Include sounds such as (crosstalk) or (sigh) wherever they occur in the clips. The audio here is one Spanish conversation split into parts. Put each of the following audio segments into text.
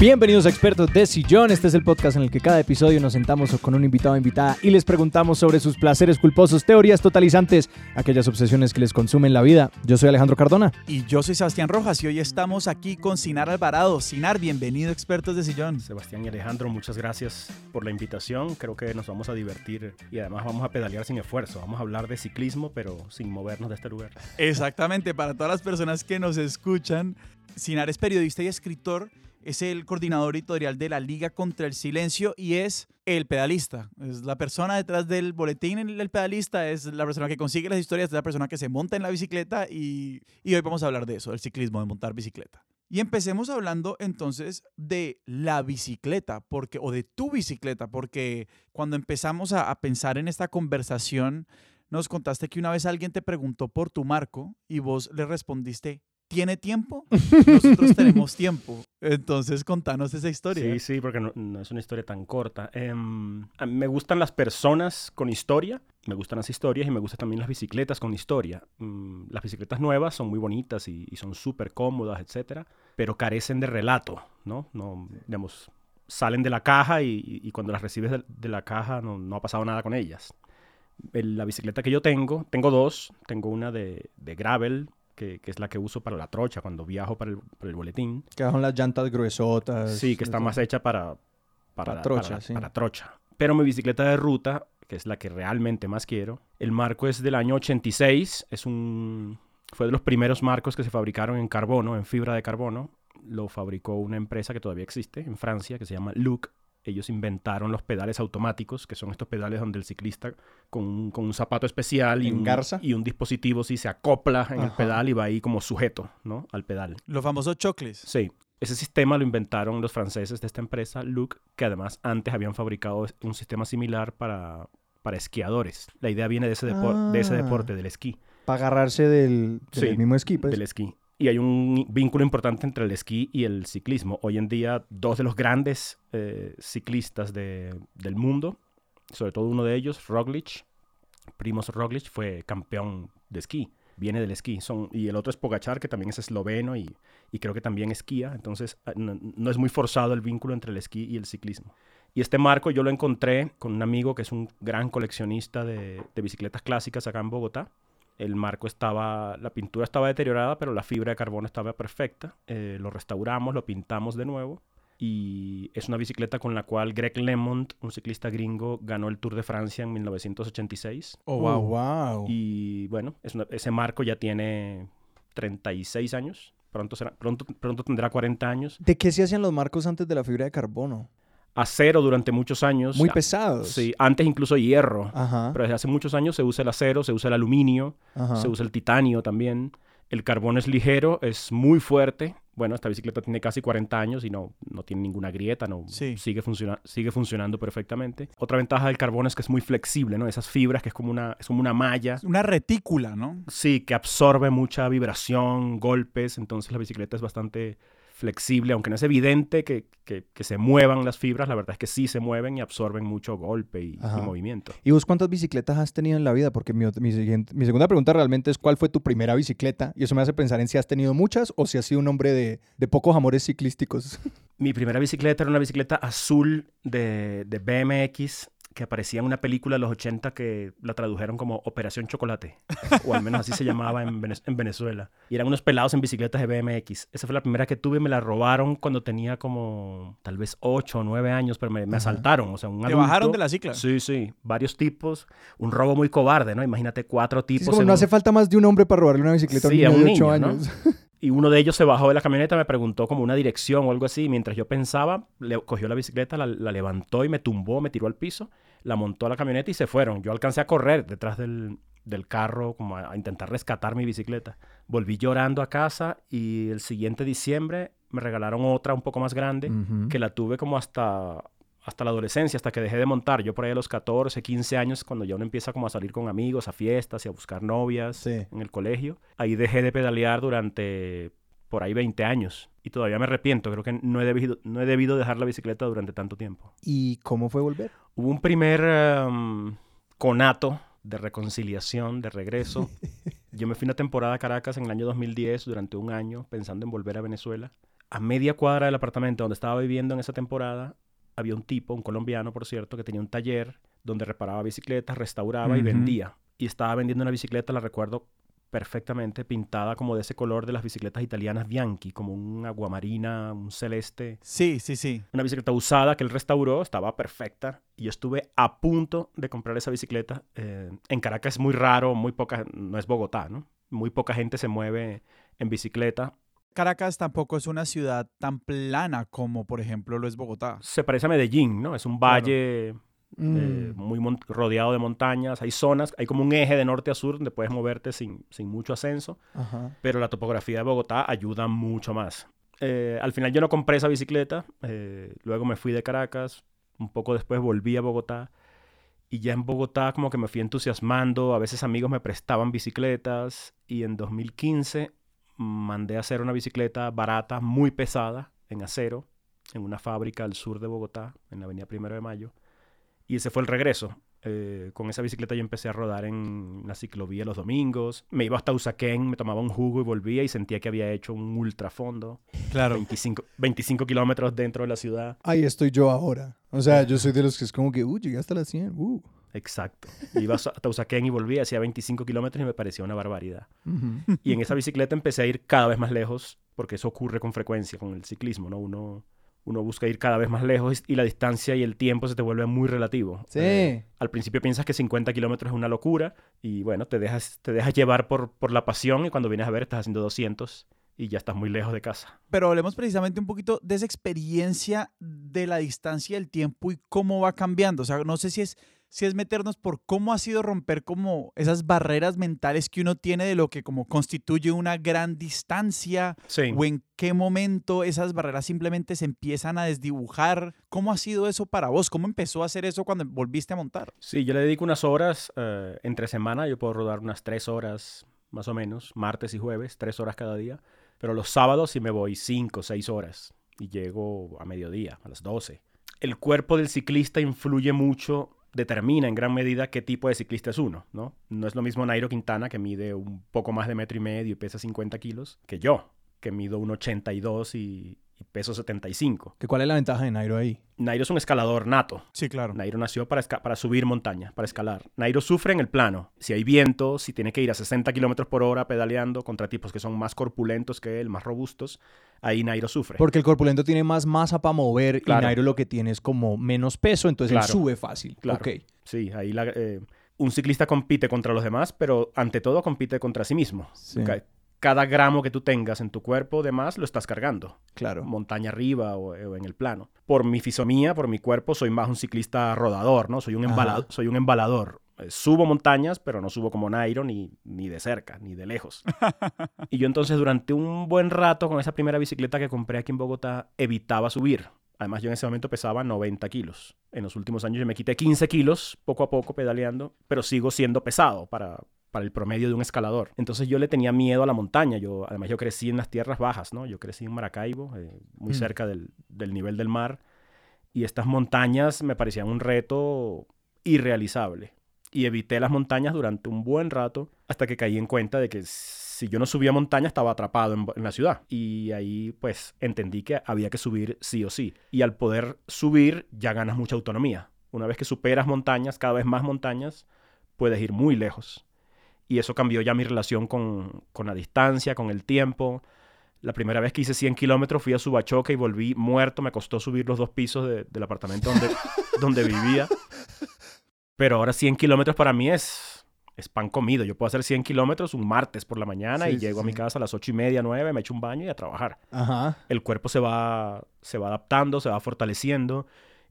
Bienvenidos a Expertos de Sillón. Este es el podcast en el que cada episodio nos sentamos con un invitado o invitada y les preguntamos sobre sus placeres culposos, teorías totalizantes, aquellas obsesiones que les consumen la vida. Yo soy Alejandro Cardona. Y yo soy Sebastián Rojas y hoy estamos aquí con Sinar Alvarado. Sinar, bienvenido a Expertos de Sillón. Sebastián y Alejandro, muchas gracias por la invitación. Creo que nos vamos a divertir y además vamos a pedalear sin esfuerzo. Vamos a hablar de ciclismo, pero sin movernos de este lugar. Exactamente, para todas las personas que nos escuchan, Sinar es periodista y escritor es el coordinador editorial de la Liga contra el Silencio y es el pedalista. Es la persona detrás del boletín, el pedalista es la persona que consigue las historias, es la persona que se monta en la bicicleta y, y hoy vamos a hablar de eso, del ciclismo, de montar bicicleta. Y empecemos hablando entonces de la bicicleta, porque, o de tu bicicleta, porque cuando empezamos a, a pensar en esta conversación, nos contaste que una vez alguien te preguntó por tu marco y vos le respondiste, tiene tiempo, (laughs) nosotros tenemos tiempo. Entonces, contanos esa historia. Sí, sí, porque no, es una historia tan corta. Em, me gustan las personas con historia, me gustan las historias y me gustan también las bicicletas con historia. Mm, las bicicletas nuevas son muy bonitas y, son súper cómodas, etcétera, pero carecen de relato, ¿no? No, digamos, salen de la caja y, cuando las recibes de, la caja no, ha pasado nada con ellas. la bicicleta que yo tengo, tengo dos, tengo una de, de gravel que, es la que uso para la trocha cuando viajo para el, boletín. Que son las llantas gruesotas. Sí, que está más hecha para, para, trocha, para trocha. Pero mi bicicleta de ruta, que es la que realmente más quiero, el marco es del año 86, es un... Fue de los primeros marcos que se fabricaron en carbono, en fibra de carbono. Lo fabricó una empresa que todavía existe en Francia, que se llama Luke, ellos inventaron los pedales automáticos, que son estos pedales donde el ciclista con un, con un zapato especial y un, y un, dispositivo sí se acopla en el pedal y va ahí como sujeto, ¿no? Al pedal. Los famosos chocles. Sí. Ese sistema lo inventaron los franceses de esta empresa, Luke, que además antes habían fabricado un sistema similar para, para esquiadores. La idea viene de ese, de ese ah. deporte, del esquí. Para agarrarse del, mismo esquí, pues. Del esquí y hay un vínculo importante entre el esquí y el ciclismo. Hoy en día, dos de los grandes eh, ciclistas del mundo, sobre todo uno de ellos, Roglic, Primoz Roglic, fue campeón de esquí, viene del esquí. Son, y el otro es Pogachar, que también es esloveno y, creo que también esquía. Entonces, ah, no, es muy forzado el vínculo entre el esquí y el ciclismo. Y este marco yo lo encontré con un amigo que es un gran coleccionista de bicicletas clásicas acá en Bogotá el marco estaba, la pintura estaba deteriorada, pero la fibra de carbono estaba perfecta. Eh, lo restauramos, lo pintamos de nuevo. Y es una bicicleta con la cual Greg LeMond, un ciclista gringo, ganó el Tour de Francia en 1986. Oh, wow, wow. Y bueno, ese marco ya tiene 36 años. Pronto, será, pronto, pronto tendrá 40 años. ¿De qué se hacían los marcos antes de la fibra de carbono? Acero durante muchos años. Muy pesados. Sí, antes incluso hierro. Pero desde hace muchos años se usa el acero, se usa el aluminio, se usa el titanio también. El carbón es ligero, es muy fuerte. Bueno, esta bicicleta tiene casi 40 años y no, no tiene ninguna grieta, no, sigue, funciona sigue funcionando perfectamente. Otra ventaja del carbón es que es muy flexible, ¿no? Esas fibras que es como una, es como una malla. Una retícula, ¿no? Sí, que absorbe mucha vibración, golpes, entonces la bicicleta es bastante flexible, aunque no es evidente que, se muevan las fibras, la verdad es que sí se mueven y absorben mucho golpe y, movimiento. ¿Y vos cuántas bicicletas has tenido en la vida? Porque mi, mi, segunda pregunta realmente es ¿cuál fue tu primera bicicleta? Y eso me hace pensar en si has tenido muchas o si has sido un hombre de, pocos amores ciclísticos. (laughs) Mi primera bicicleta era una bicicleta azul de, de BMX que aparecía en una película de los 80 que la tradujeron como Operación Chocolate, o al menos así se llamaba en, Venezuela. Y eran unos pelados en bicicletas de BMX. Esa fue la primera que tuve, me la robaron cuando tenía como tal vez 8 o 9 años, pero me, asaltaron. O sea, un ¿Te bajaron de la cicla? Sí, sí, varios tipos. Un robo muy cobarde, ¿no? Imagínate cuatro tipos. no hace falta más de un hombre para robarle una bicicleta a un niño de 8 años. Y uno de ellos se bajó de la camioneta, me preguntó como una dirección o algo así. Mientras yo pensaba, le cogió la bicicleta, la, levantó y me tumbó, me tiró al piso, la montó a la camioneta y se fueron. Yo alcancé a correr detrás del, carro, como a, intentar rescatar mi bicicleta. Volví llorando a casa y el siguiente diciembre me regalaron otra un poco más grande, que la tuve como hasta hasta la adolescencia, hasta que dejé de montar. Yo por ahí a los 14, 15 años, cuando ya uno empieza como a salir con amigos, a fiestas y a buscar novias en el colegio, ahí dejé de pedalear durante por ahí 20 años. Y todavía me arrepiento, creo que no he debido, no he debido dejar la bicicleta durante tanto tiempo. ¿Y cómo fue volver? Hubo un primer em, conato de reconciliación, de regreso. (laughs) Yo me fui una temporada a Caracas en el año 2010 durante un año pensando en volver a Venezuela a media cuadra del apartamento donde estaba viviendo en esa temporada, había un tipo, un colombiano, por cierto, que tenía un taller donde reparaba bicicletas, restauraba y vendía. Y estaba vendiendo una bicicleta, la recuerdo perfectamente, pintada como de ese color de las bicicletas italianas Bianchi, como un aguamarina, un celeste. Sí, sí, sí. Una bicicleta usada que él restauró, estaba perfecta. Y yo estuve a punto de comprar esa bicicleta. Eh, en Caracas es muy raro, muy poca, no es Bogotá, ¿no? Muy poca gente se mueve en bicicleta. Caracas tampoco es una ciudad tan plana como, por ejemplo, lo es Bogotá. Se parece a Medellín, ¿no? Es un valle Mm. eh, muy mon- rodeado de montañas. Hay zonas, hay como un eje de norte a sur donde puedes moverte sin, sin mucho ascenso. Ajá. pero la topografía de Bogotá ayuda mucho más. Eh, al final yo no compré esa bicicleta, eh, luego me fui de Caracas, un poco después volví a Bogotá y ya en Bogotá como que me fui entusiasmando, a veces amigos me prestaban bicicletas y en 2015 mandé a hacer una bicicleta barata, muy pesada, en acero, en una fábrica al sur de Bogotá, en la avenida Primero de Mayo. Y ese fue el regreso. Eh, con esa bicicleta yo empecé a rodar en la ciclovía los domingos. Me iba hasta Usaquén, me tomaba un jugo y volvía y sentía que había hecho un ultrafondo. Claro. 25, 25 kilómetros dentro de la ciudad. Ahí estoy yo ahora. O sea, yo soy de los que es como que, uh, llegué hasta las 100. Uh. Exacto. Iba hasta Usaquén y volvía, hacía 25 kilómetros y me parecía una barbaridad. Y en esa bicicleta empecé a ir cada vez más lejos, porque eso ocurre con frecuencia con el ciclismo, ¿no? Uno, uno busca ir cada vez más lejos y la distancia y el tiempo se te vuelve muy relativo. Sí. Eh, al principio piensas que 50 kilómetros es una locura y bueno, te dejas, te dejas llevar por, por la pasión y cuando vienes a ver estás haciendo 200 y ya estás muy lejos de casa. Pero hablemos precisamente un poquito de esa experiencia de la distancia y el tiempo y cómo va cambiando. O sea, no sé si es, si es meternos por cómo ha sido romper como esas barreras mentales que uno tiene de lo que como constituye una gran distancia Sí. o en qué momento esas barreras simplemente se empiezan a desdibujar. ¿Cómo ha sido eso para vos? ¿Cómo empezó a hacer eso cuando volviste a montar? Sí, yo le dedico unas horas eh, entre semana, yo puedo rodar unas tres horas más o menos, martes y jueves, tres horas cada día, pero los sábados sí me voy cinco, seis horas y llego a mediodía, a las 12. El cuerpo del ciclista influye mucho, determina en gran medida qué tipo de ciclista es uno, ¿no? No es lo mismo Nairo Quintana, que mide un poco más de metro y medio y pesa 50 kilos, que yo, que mido un 82 y, y peso 75. ¿Que ¿Cuál es la ventaja de Nairo ahí? Nairo es un escalador nato, Sí, claro. Nairo nació para, subir montaña, para escalar. Nairo sufre en el plano. Si hay viento, si tiene que ir a 60 kilómetros por hora pedaleando contra tipos que son más corpulentos que él, más robustos, ahí Nairo sufre. Porque el corpulento tiene más masa para mover Claro. y Nairo lo que tiene es como menos peso, entonces él Claro. sube fácil. Claro. Ok. Sí, ahí la- eh, un ciclista compite contra los demás, pero ante todo compite contra sí mismo. Sí. Cada gramo que tú tengas en tu cuerpo, de más, lo estás cargando. Claro. montaña arriba o, o en el plano. Por mi fisomía, por mi cuerpo, soy más un ciclista rodador, ¿no? Soy un, Ajá. embala- soy un embalador. Eh, Subo montañas, pero no subo como Nairo ni, ni de cerca, ni de lejos. (laughs) y yo entonces durante un buen rato con esa primera bicicleta que compré aquí en Bogotá, evitaba subir. Además, yo en ese momento pesaba 90 kilos. En los últimos años yo me quité 15 kilos, poco a poco pedaleando, pero sigo siendo pesado para, para el promedio de un escalador. Entonces yo le tenía miedo a la montaña. Yo, además, yo crecí en las tierras bajas, ¿no? Yo crecí en Maracaibo, eh, muy Mm. cerca del, del nivel del mar. Y estas montañas me parecían un reto irrealizable. Y evité las montañas durante un buen rato hasta que caí en cuenta de que si yo no subía montaña estaba atrapado en, en la ciudad. Y ahí pues entendí que había que subir sí o sí. Y al poder subir ya ganas mucha autonomía. Una vez que superas montañas, cada vez más montañas, puedes ir muy lejos. Y eso cambió ya mi relación con, con la distancia, con el tiempo. La primera vez que hice 100 kilómetros fui a Subachoque y volví muerto. Me costó subir los dos pisos de- del apartamento donde, (laughs) donde vivía. Pero ahora 100 kilómetros para mí es, es pan comido. Yo puedo hacer 100 kilómetros un martes por la mañana Sí, y sí, llego a mi casa a las 8 y media, 9, me echo un baño y a trabajar. Ajá. El cuerpo se va, se va adaptando, se va fortaleciendo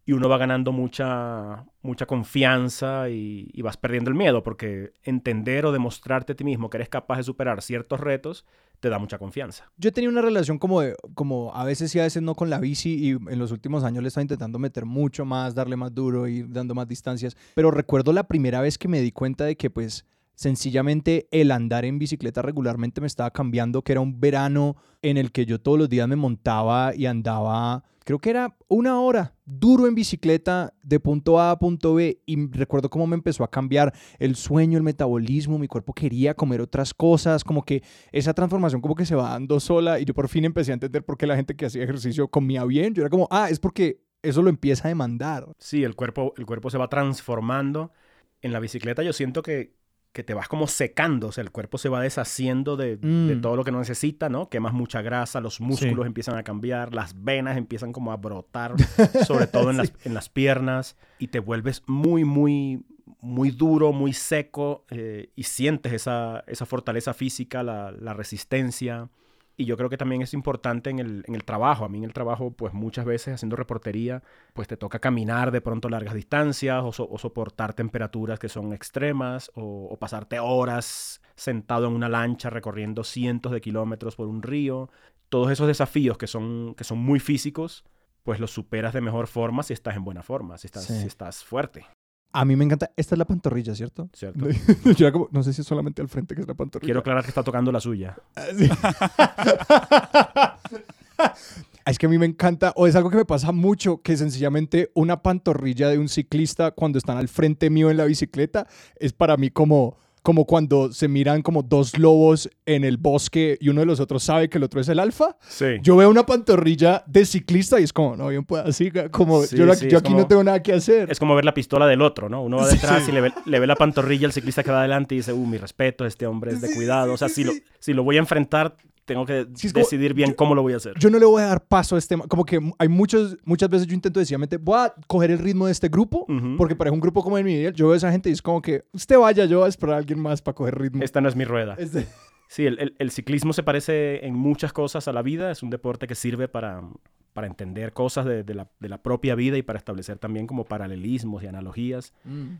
y uno va ganando mucha, mucha confianza y, vas perdiendo el miedo porque entender o demostrarte a ti mismo que eres capaz de superar ciertos retos te da mucha confianza. Yo tenía una relación como de, como a veces sí, a veces no con la bici y en los últimos años le estaba intentando meter mucho más, darle más duro, ir dando más distancias. Pero recuerdo la primera vez que me di cuenta de que pues sencillamente el andar en bicicleta regularmente me estaba cambiando, que era un verano en el que yo todos los días me montaba y andaba, creo que era una hora duro en bicicleta de punto A a punto B y recuerdo cómo me empezó a cambiar el sueño, el metabolismo, mi cuerpo quería comer otras cosas, como que esa transformación como que se va dando sola y yo por fin empecé a entender por qué la gente que hacía ejercicio comía bien, yo era como, ah, es porque eso lo empieza a demandar. Sí, el cuerpo, el cuerpo se va transformando. En la bicicleta yo siento que, que te vas como secando, o sea, el cuerpo se va deshaciendo de, de Mm. todo lo que no necesita, ¿no? Quemas mucha grasa, los músculos Sí. empiezan a cambiar, las venas empiezan como a brotar, (laughs) sobre todo en, las, en las piernas, y te vuelves muy, muy, muy duro, muy seco, eh, y sientes esa, esa fortaleza física, la, la resistencia. Y yo creo que también es importante en el, en el trabajo. A mí en el trabajo, pues muchas veces haciendo reportería, pues te toca caminar de pronto largas distancias o, so- o soportar temperaturas que son extremas o, o pasarte horas sentado en una lancha recorriendo cientos de kilómetros por un río. Todos esos desafíos que son, que son muy físicos, pues los superas de mejor forma si estás en buena forma, si estás, Sí. si estás fuerte, A mí me encanta, esta es la pantorrilla, ¿cierto? ¿cierto? (laughs) Yo era como, no sé si es solamente al frente que es la pantorrilla. Quiero aclarar que está tocando la suya. Sí. (laughs) Es que a mí me encanta, o es algo que me pasa mucho, que sencillamente una pantorrilla de un ciclista cuando están al frente mío en la bicicleta es para mí como, como cuando se miran como dos lobos en el bosque y uno de los otros sabe que el otro es el alfa. Sí. Yo veo una pantorrilla de ciclista y es como, no, bien pueda así, como Sí, yo, la- sí, yo es aquí como- no tengo nada que hacer. Es como ver la pistola del otro, ¿no? Uno va detrás y le ve, le ve la pantorrilla al ciclista que va adelante y dice, uh, mi respeto, este hombre es de Sí, cuidado. o sea, sí, si, Lo, si lo voy a enfrentar, tengo que Sí, es como- decidir bien yo- cómo lo voy a hacer. yo no le voy a dar paso a este, como que hay muchos, muchas veces yo intento sencillamente, voy a coger el ritmo de este grupo, porque para un grupo como el mío, yo veo a esa gente y es como que, usted vaya, yo voy a esperar a alguien más para coger ritmo. Esta no es mi rueda. Este- (laughs) Sí, el, el- el ciclismo se parece en muchas cosas a la vida. Es un deporte que sirve para, para entender cosas de, de la, de la propia vida y para establecer también como paralelismos y analogías.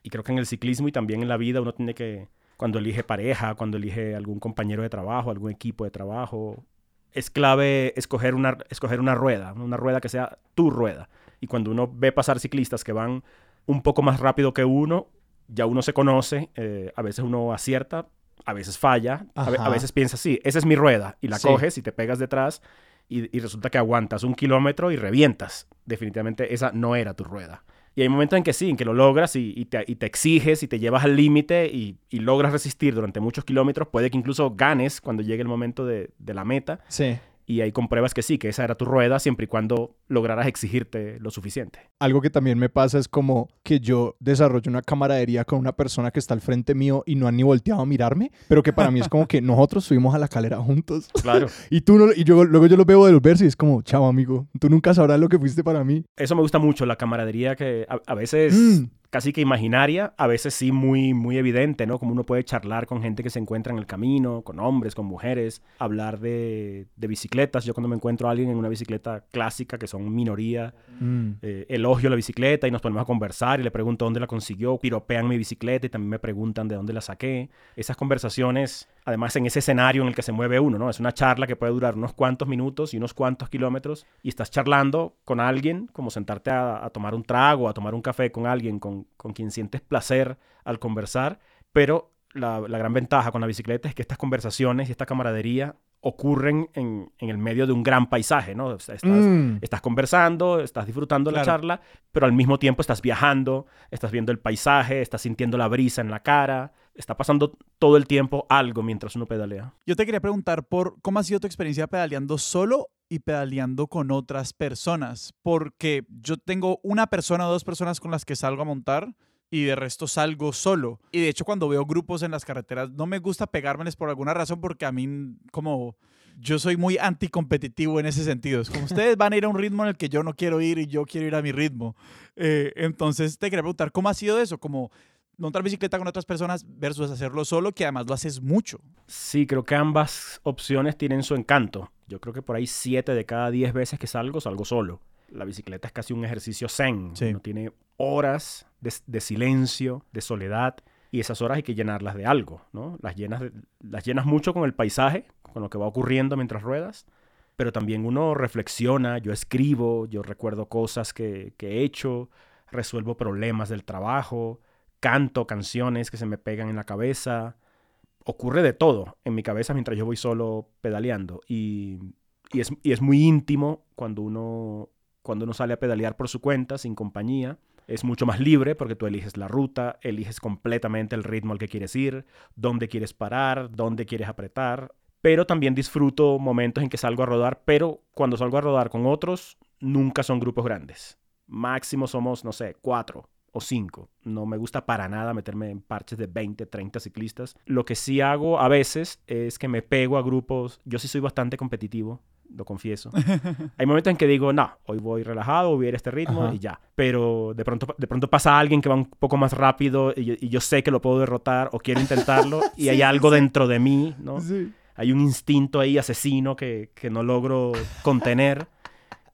Y creo que en el ciclismo y también en la vida uno tiene que, cuando elige pareja, cuando elige algún compañero de trabajo, algún equipo de trabajo, es clave escoger una, escoger una rueda, una rueda que sea tu rueda. Y cuando uno ve pasar ciclistas que van un poco más rápido que uno, ya uno se conoce, eh, a veces uno acierta, a veces falla, a, veces piensa, sí, esa es mi rueda, y la Sí. coges y te pegas detrás y, y resulta que aguantas un kilómetro y revientas. Definitivamente esa no era tu rueda. Y hay momentos en que sí, en que lo logras y, te, exiges y te llevas al límite y, y logras resistir durante muchos kilómetros. Puede que incluso ganes cuando llegue el momento de, de la meta. Sí. Y ahí compruebas que sí, que esa era tu rueda siempre y cuando lograras exigirte lo suficiente. Algo que también me pasa es como que yo desarrollo una camaradería con una persona que está al frente mío y no han ni volteado a mirarme, pero que para mí es como que (laughs) nosotros subimos a la calera juntos (laughs) Claro. (laughs) y tú no, y yo, luego yo los veo devolverse y es como, chao amigo, tú nunca sabrás lo que fuiste para mí. Eso me gusta mucho, la camaradería que a, a veces Mm. Casi que imaginaria, a veces sí muy, muy evidente, ¿no? Como uno puede charlar con gente que se encuentra en el camino, con hombres, con mujeres, hablar de, de bicicletas. Yo cuando me encuentro a alguien en una bicicleta clásica, que son minoría, Mm. eh, elogio la bicicleta y nos ponemos a conversar y le pregunto dónde la consiguió, piropean mi bicicleta y también me preguntan de dónde la saqué. Esas conversaciones, además en ese escenario en el que se mueve uno, ¿no? Es una charla que puede durar unos cuantos minutos y unos cuantos kilómetros y estás charlando con alguien, como sentarte a, tomar un trago, a tomar un café con alguien con, con quien sientes placer al conversar, pero la, la gran ventaja con la bicicleta es que estas conversaciones y esta camaradería ocurren en, en el medio de un gran paisaje, ¿no? O sea, estás, Mm. estás conversando, estás disfrutando la Claro. charla, pero al mismo tiempo estás viajando, estás viendo el paisaje, estás sintiendo la brisa en la cara, está pasando todo el tiempo algo mientras uno pedalea. Yo te quería preguntar por cómo ha sido tu experiencia pedaleando solo y pedaleando con otras personas, porque yo tengo una persona o dos personas con las que salgo a montar y de resto salgo solo. Y de hecho cuando veo grupos en las carreteras no me gusta pegármeles por alguna razón porque a mí como yo soy muy anticompetitivo en ese sentido. Es como ustedes van a ir a un ritmo en el que yo no quiero ir y yo quiero ir a mi ritmo. Eh, entonces te quería preguntar, ¿cómo ha sido eso? Como montar bicicleta con otras personas versus hacerlo solo, que además lo haces mucho. Sí, creo que ambas opciones tienen su encanto. Yo creo que por ahí siete de cada diez veces que salgo, salgo solo. La bicicleta es casi un ejercicio zen. Sí. Uno tiene horas de, de silencio, de soledad, y esas horas hay que llenarlas de algo, ¿no? Las llenas, de- las llenas mucho con el paisaje, con lo que va ocurriendo mientras ruedas, pero también uno reflexiona, yo escribo, yo recuerdo cosas que, que he hecho, resuelvo problemas del trabajo, canto canciones que se me pegan en la cabeza, ocurre de todo en mi cabeza mientras yo voy solo pedaleando. Y, y, es, y es muy íntimo cuando uno, cuando uno sale a pedalear por su cuenta, sin compañía. Es mucho más libre porque tú eliges la ruta, eliges completamente el ritmo al que quieres ir, dónde quieres parar, dónde quieres apretar. Pero también disfruto momentos en que salgo a rodar, pero cuando salgo a rodar con otros, nunca son grupos grandes. Máximo somos, no sé, cuatro o cinco. No me gusta para nada meterme en parches de 20, 30 ciclistas. Lo que sí hago a veces es que me pego a grupos. Yo sí soy bastante competitivo, lo confieso. (laughs) Hay momentos en que digo, no, hoy voy relajado, voy a ir a este ritmo Ajá. y ya. Pero de pronto, de pronto pasa alguien que va un poco más rápido y yo, y yo sé que lo puedo derrotar o quiero intentarlo (laughs) y hay Sí, algo sí. dentro de mí, ¿no? Sí. Hay un instinto ahí asesino que, que no logro contener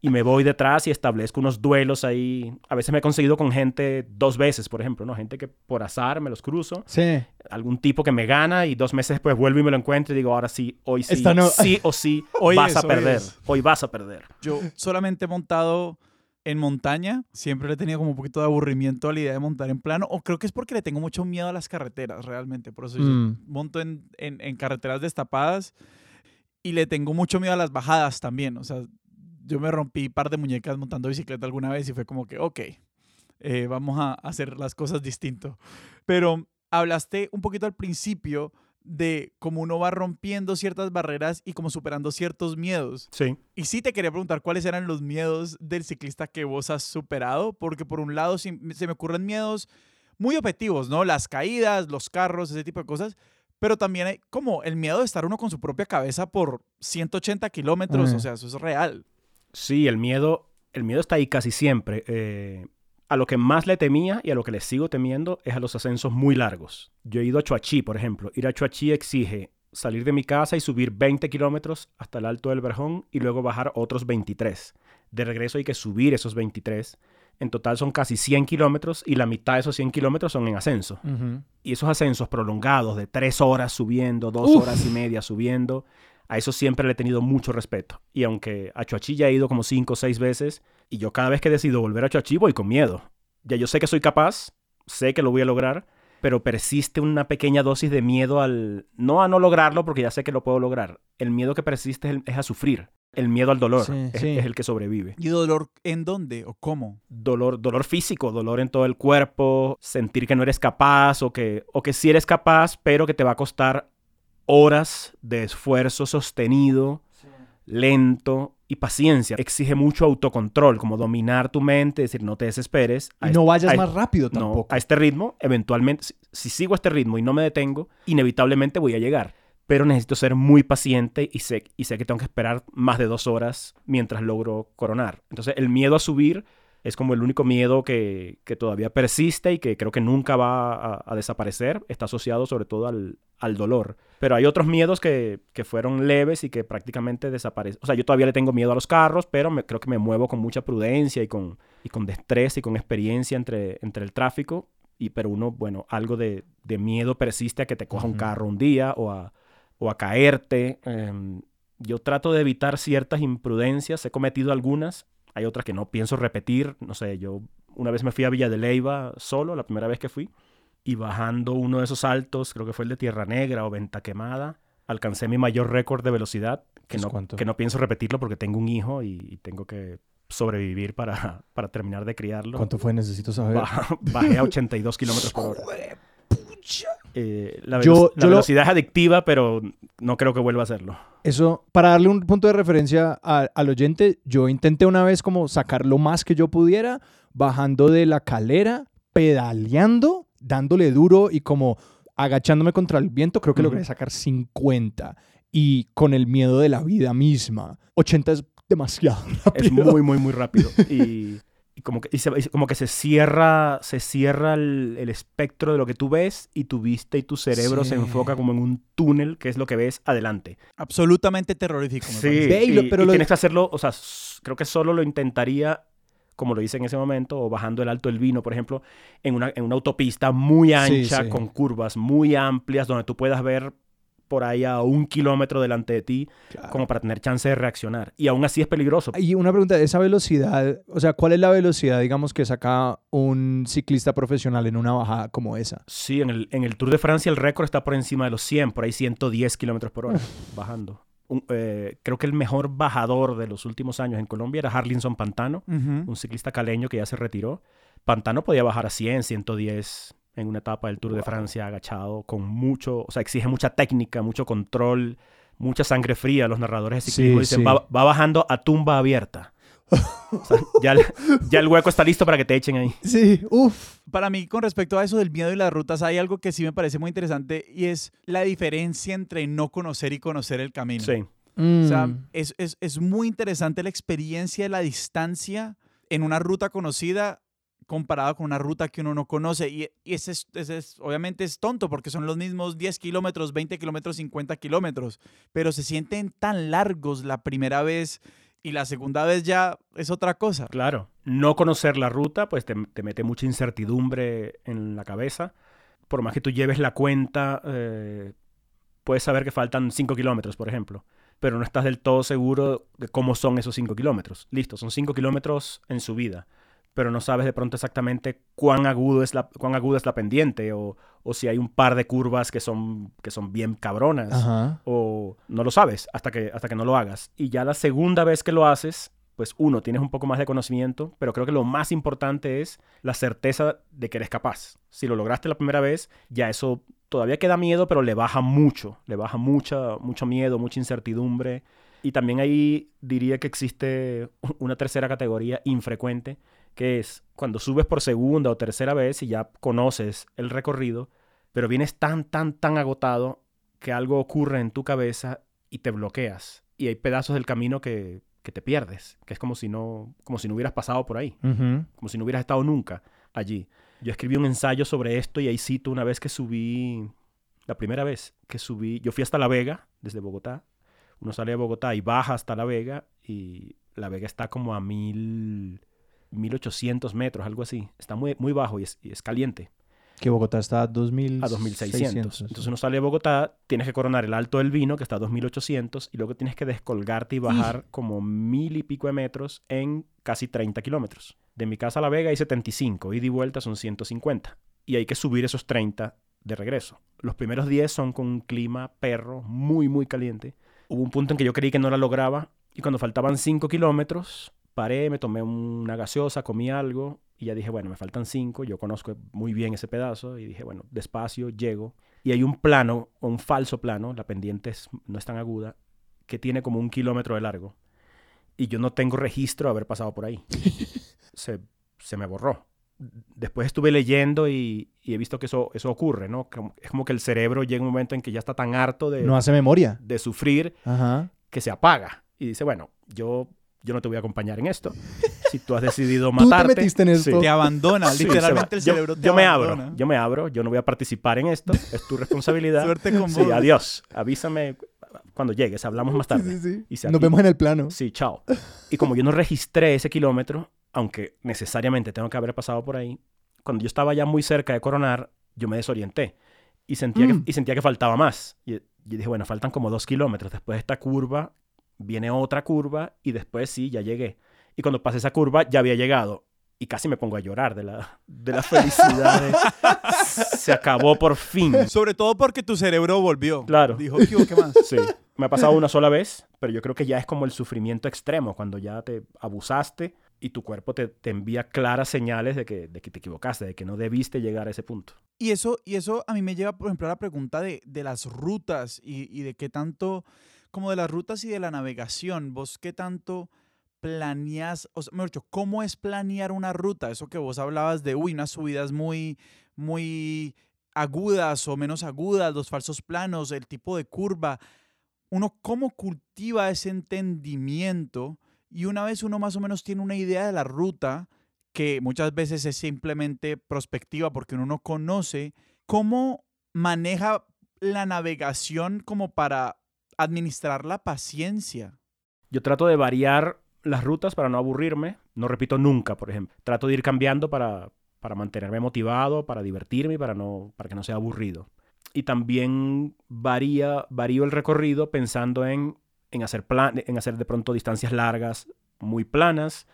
y me voy detrás y establezco unos duelos ahí. A veces me he conseguido con gente dos veces, por ejemplo, ¿no? Gente que por azar me los cruzo, Sí. algún tipo que me gana y dos meses después vuelvo y me lo encuentro y digo, ahora sí, hoy sí, Esta no- sí o sí, (laughs) Hoy vas es, a hoy perder, es. hoy vas a perder. Yo solamente he montado en montaña. Siempre le he tenido como un poquito de aburrimiento a la idea de montar en plano. O creo que es porque le tengo mucho miedo a las carreteras, realmente. Por eso yo Mm. monto en, en- en carreteras destapadas y le tengo mucho miedo a las bajadas también. O sea, yo me rompí un par de muñecas montando bicicleta alguna vez y fue como que, ok, eh, vamos a hacer las cosas distinto. Pero hablaste un poquito al principio de cómo uno va rompiendo ciertas barreras y como superando ciertos miedos. Sí. Y sí te quería preguntar cuáles eran los miedos del ciclista que vos has superado, porque por un lado se me ocurren miedos muy objetivos, ¿no? Las caídas, los carros, ese tipo de cosas, pero también hay como el miedo de estar uno con su propia cabeza por 180 kilómetros, Eh. o sea, eso es real. Sí, el miedo, el miedo está ahí casi siempre. Eh, a lo que más le temía y a lo que le sigo temiendo es a los ascensos muy largos. Yo he ido a Chuachi, por ejemplo. Ir a Chuachi exige salir de mi casa y subir 20 kilómetros hasta el Alto del Verjón y luego bajar otros 23. De regreso hay que subir esos 23. En total son casi 100 kilómetros y la mitad de esos 100 kilómetros son en ascenso. Y esos ascensos prolongados de tres horas subiendo, dos Uf. horas y media subiendo, a eso siempre le he tenido mucho respeto. Y aunque a Chuachi ya he ido como cinco o seis veces, y yo cada vez que decido volver a Chuachi voy con miedo. Ya yo sé que soy capaz, sé que lo voy a lograr, pero persiste una pequeña dosis de miedo al... No a no lograrlo, porque ya sé que lo puedo lograr. El miedo que persiste es, el- es a sufrir. El miedo al dolor Sí, es, sí. es el que sobrevive ¿Y dolor en dónde o cómo? dolor, dolor físico, dolor en todo el cuerpo, sentir que no eres capaz o que, o que sí eres capaz, pero que te va a costar horas de esfuerzo sostenido, lento y paciencia. Exige mucho autocontrol, como dominar tu mente, decir, no te desesperes. A Y este- no vayas a- más rápido no, tampoco. a este ritmo, eventualmente, si, si sigo este ritmo y no me detengo, inevitablemente voy a llegar. Pero necesito ser muy paciente y sé, y sé que tengo que esperar más de dos horas mientras logro coronar. Entonces, el miedo a subir es como el único miedo que, que todavía persiste y que creo que nunca va a, a desaparecer. Está asociado sobre todo al, al dolor. Pero hay otros miedos que, que fueron leves y que prácticamente desaparecen. O sea, yo todavía le tengo miedo a los carros, pero me- creo que me muevo con mucha prudencia y con, y con destreza y con experiencia entre, entre el tráfico. Y, pero uno, bueno, algo de, de miedo persiste a que te coja un carro un día o a, o a caerte. Em, yo trato de evitar ciertas imprudencias. He cometido algunas. Hay otras que no pienso repetir. No sé, yo una vez me fui a Villa de Leyva solo, la primera vez que fui. Y bajando uno de esos altos, creo que fue el de Tierra Negra o Venta Quemada, alcancé mi mayor récord de velocidad. Que ¿Es no, cuánto? que no pienso repetirlo porque tengo un hijo y, y tengo que sobrevivir para, para terminar de criarlo. ¿Cuánto fue? Necesito saber. Bajé a 82 kilómetros por hora. (laughs) Eh, la Yo- la yo lo- velocidad es adictiva, pero no creo que vuelva a hacerlo. Eso, para darle un punto de referencia a- al oyente, yo intenté una vez como sacar lo más que yo pudiera, bajando de la calera, pedaleando, dándole duro y como agachándome contra el viento, creo que Ujú. logré sacar 50 y con el miedo de la vida misma. 80 es demasiado Es rápido. muy, muy, muy rápido. (laughs) Y, y como, que, y se, y como que se cierra, se cierra el, el espectro de lo que tú ves y tu vista y tu cerebro se enfoca como en un túnel, que es lo que ves adelante. Absolutamente terrorífico. me Sí. Ve, y lo- pero y lo- tienes que hacerlo, o sea, creo que solo lo intentaría, como lo hice en ese momento, o bajando el Alto del Vino, por ejemplo, en una, en una autopista muy ancha, sí. con curvas muy amplias, donde tú puedas ver por ahí a un kilómetro delante de ti como para tener chance de reaccionar. Y aún así es peligroso. Y una pregunta, esa velocidad, o sea, ¿cuál es la velocidad, digamos, que saca un ciclista profesional en una bajada como esa? Sí, en el, en el Tour de Francia el récord está por encima de los 100, por ahí 110 kilómetros por hora, (laughs) bajando. Eh, creo que el mejor bajador de los últimos años en Colombia era Harlinson Pantano, un ciclista caleño que ya se retiró. Pantano podía bajar a 100, 110 en una etapa del Tour de Francia agachado, con mucho, o sea, exige mucha técnica, mucho control, mucha sangre fría. Los narradores de ciclismo dicen, Va, bajando a tumba abierta. ya, (laughs) ya, el hueco está listo para que te echen ahí. Sí, uff. Para mí, con respecto a eso del miedo y las rutas, hay algo que sí me parece muy interesante y es la diferencia entre no conocer y conocer el camino. Sí. O sea, mm. es, es, es muy interesante la experiencia de la distancia en una ruta conocida comparado con una ruta que uno no conoce. Y, ese, es, obviamente es tonto porque son los mismos 10 kilómetros, 20 kilómetros, 50 kilómetros, pero se sienten tan largos la primera vez y la segunda vez ya es otra cosa. Claro, no conocer la ruta pues te, mete mucha incertidumbre en la cabeza. Por más que tú lleves la cuenta, eh, puedes saber que faltan 5 kilómetros, por ejemplo pero no estás del todo seguro de cómo son esos 5 kilómetros. Listo, son 5 kilómetros en su vida pero no sabes de pronto exactamente cuán, agudo es la, cuán aguda es la pendiente o, o si hay un par de curvas que son, que son bien cabronas o no lo sabes hasta que, hasta que no lo hagas. Y ya la segunda vez que lo haces, pues uno, tienes un poco más de conocimiento, pero creo que lo más importante es la certeza de que eres capaz. Si lo lograste la primera vez, ya eso todavía queda miedo, pero le baja mucho, le baja mucha, mucho miedo, mucha incertidumbre. Y también ahí diría que existe una tercera categoría infrecuente, que es cuando subes por segunda o tercera vez y ya conoces el recorrido, pero vienes tan, tan, tan agotado que algo ocurre en tu cabeza y te bloqueas. Y hay pedazos del camino que, que te pierdes, que es como si no, como si no hubieras pasado por ahí, como si no hubieras estado nunca allí. Yo escribí un ensayo sobre esto y ahí cito una vez que subí, la primera vez que subí, yo fui hasta La Vega, desde Bogotá. Uno sale de Bogotá y baja hasta La Vega y La Vega está como a mil 1800 metros, algo así. Está muy, muy bajo y es, caliente. Que Bogotá está a 2000... A 2600. Entonces uno sale de Bogotá, tienes que coronar el Alto del Vino, que está a 2800, y luego tienes que descolgarte y bajar como mil y pico de metros en casi 30 kilómetros. De mi casa a La Vega hay 75, ida y vuelta son 150. Y hay que subir esos 30 de regreso. Los primeros 10 son con un clima perro muy, muy caliente. Hubo un punto en que yo creí que no la lograba y cuando faltaban 5 kilómetros paré, me tomé una gaseosa, comí algo y ya dije, bueno, me faltan cinco, yo conozco muy bien ese pedazo y dije, bueno, despacio, llego. Y hay un plano, un falso plano, la pendiente no es tan aguda, que tiene como un kilómetro de largo. Y yo no tengo registro de haber pasado por ahí. (laughs) se, se me borró. Después estuve leyendo y, y, he visto que eso, eso ocurre, ¿no? Es como que el cerebro llega un momento en que ya está tan harto de... No hace memoria. De sufrir que se apaga. Y dice, bueno, yo yo no te voy a acompañar en esto. (laughs) Si tú has decidido matarte... Tú te metiste en esto. Te abandona, literalmente el cerebro yo, te yo me abro, yo me abro, yo no voy a participar en esto, es tu responsabilidad. (laughs) Suerte con Sí, adiós, avísame cuando llegues, hablamos más tarde. Sí, sí, sí. Nos vemos en el plano. Sí, chao. Y como yo no registré ese kilómetro, aunque necesariamente tengo que haber pasado por ahí, cuando yo estaba ya muy cerca de coronar, yo me desorienté y sentía, que, mm. y sentía que faltaba más. Y, y dije, bueno, faltan como dos kilómetros después de esta curva viene otra curva y después sí, ya llegué. Y cuando pasé esa curva ya había llegado. Y casi me pongo a llorar de la, de la felicidad. (laughs) se acabó por fin. Sobre todo porque tu cerebro volvió. Claro. Dijo, ¿qué, más? Sí. Me ha pasado una sola vez, pero yo creo que ya es como el sufrimiento extremo, cuando ya te abusaste y tu cuerpo te, te envía claras señales de que, de que, te equivocaste, de que no debiste llegar a ese punto. Y eso, y eso a mí me lleva, por ejemplo, a la pregunta de, de las rutas y, y de qué tanto como de las rutas y de la navegación, ¿vos qué tanto planeas, o sea, mejor dicho, cómo es planear una ruta? Eso que vos hablabas de, unas subidas muy, muy agudas o menos agudas, los falsos planos, el tipo de curva. Uno, ¿cómo cultiva ese entendimiento? Y una vez uno más o menos tiene una idea de la ruta, que muchas veces es simplemente prospectiva porque uno no conoce, ¿cómo maneja la navegación como para administrar la paciencia. Yo trato de variar las rutas para no aburrirme. No repito nunca, por ejemplo. Trato de ir cambiando para, para mantenerme motivado, para divertirme y para, no, para que no sea aburrido. y también varía, varío el recorrido pensando en, en, hacer plan, en hacer de pronto distancias largas muy planas,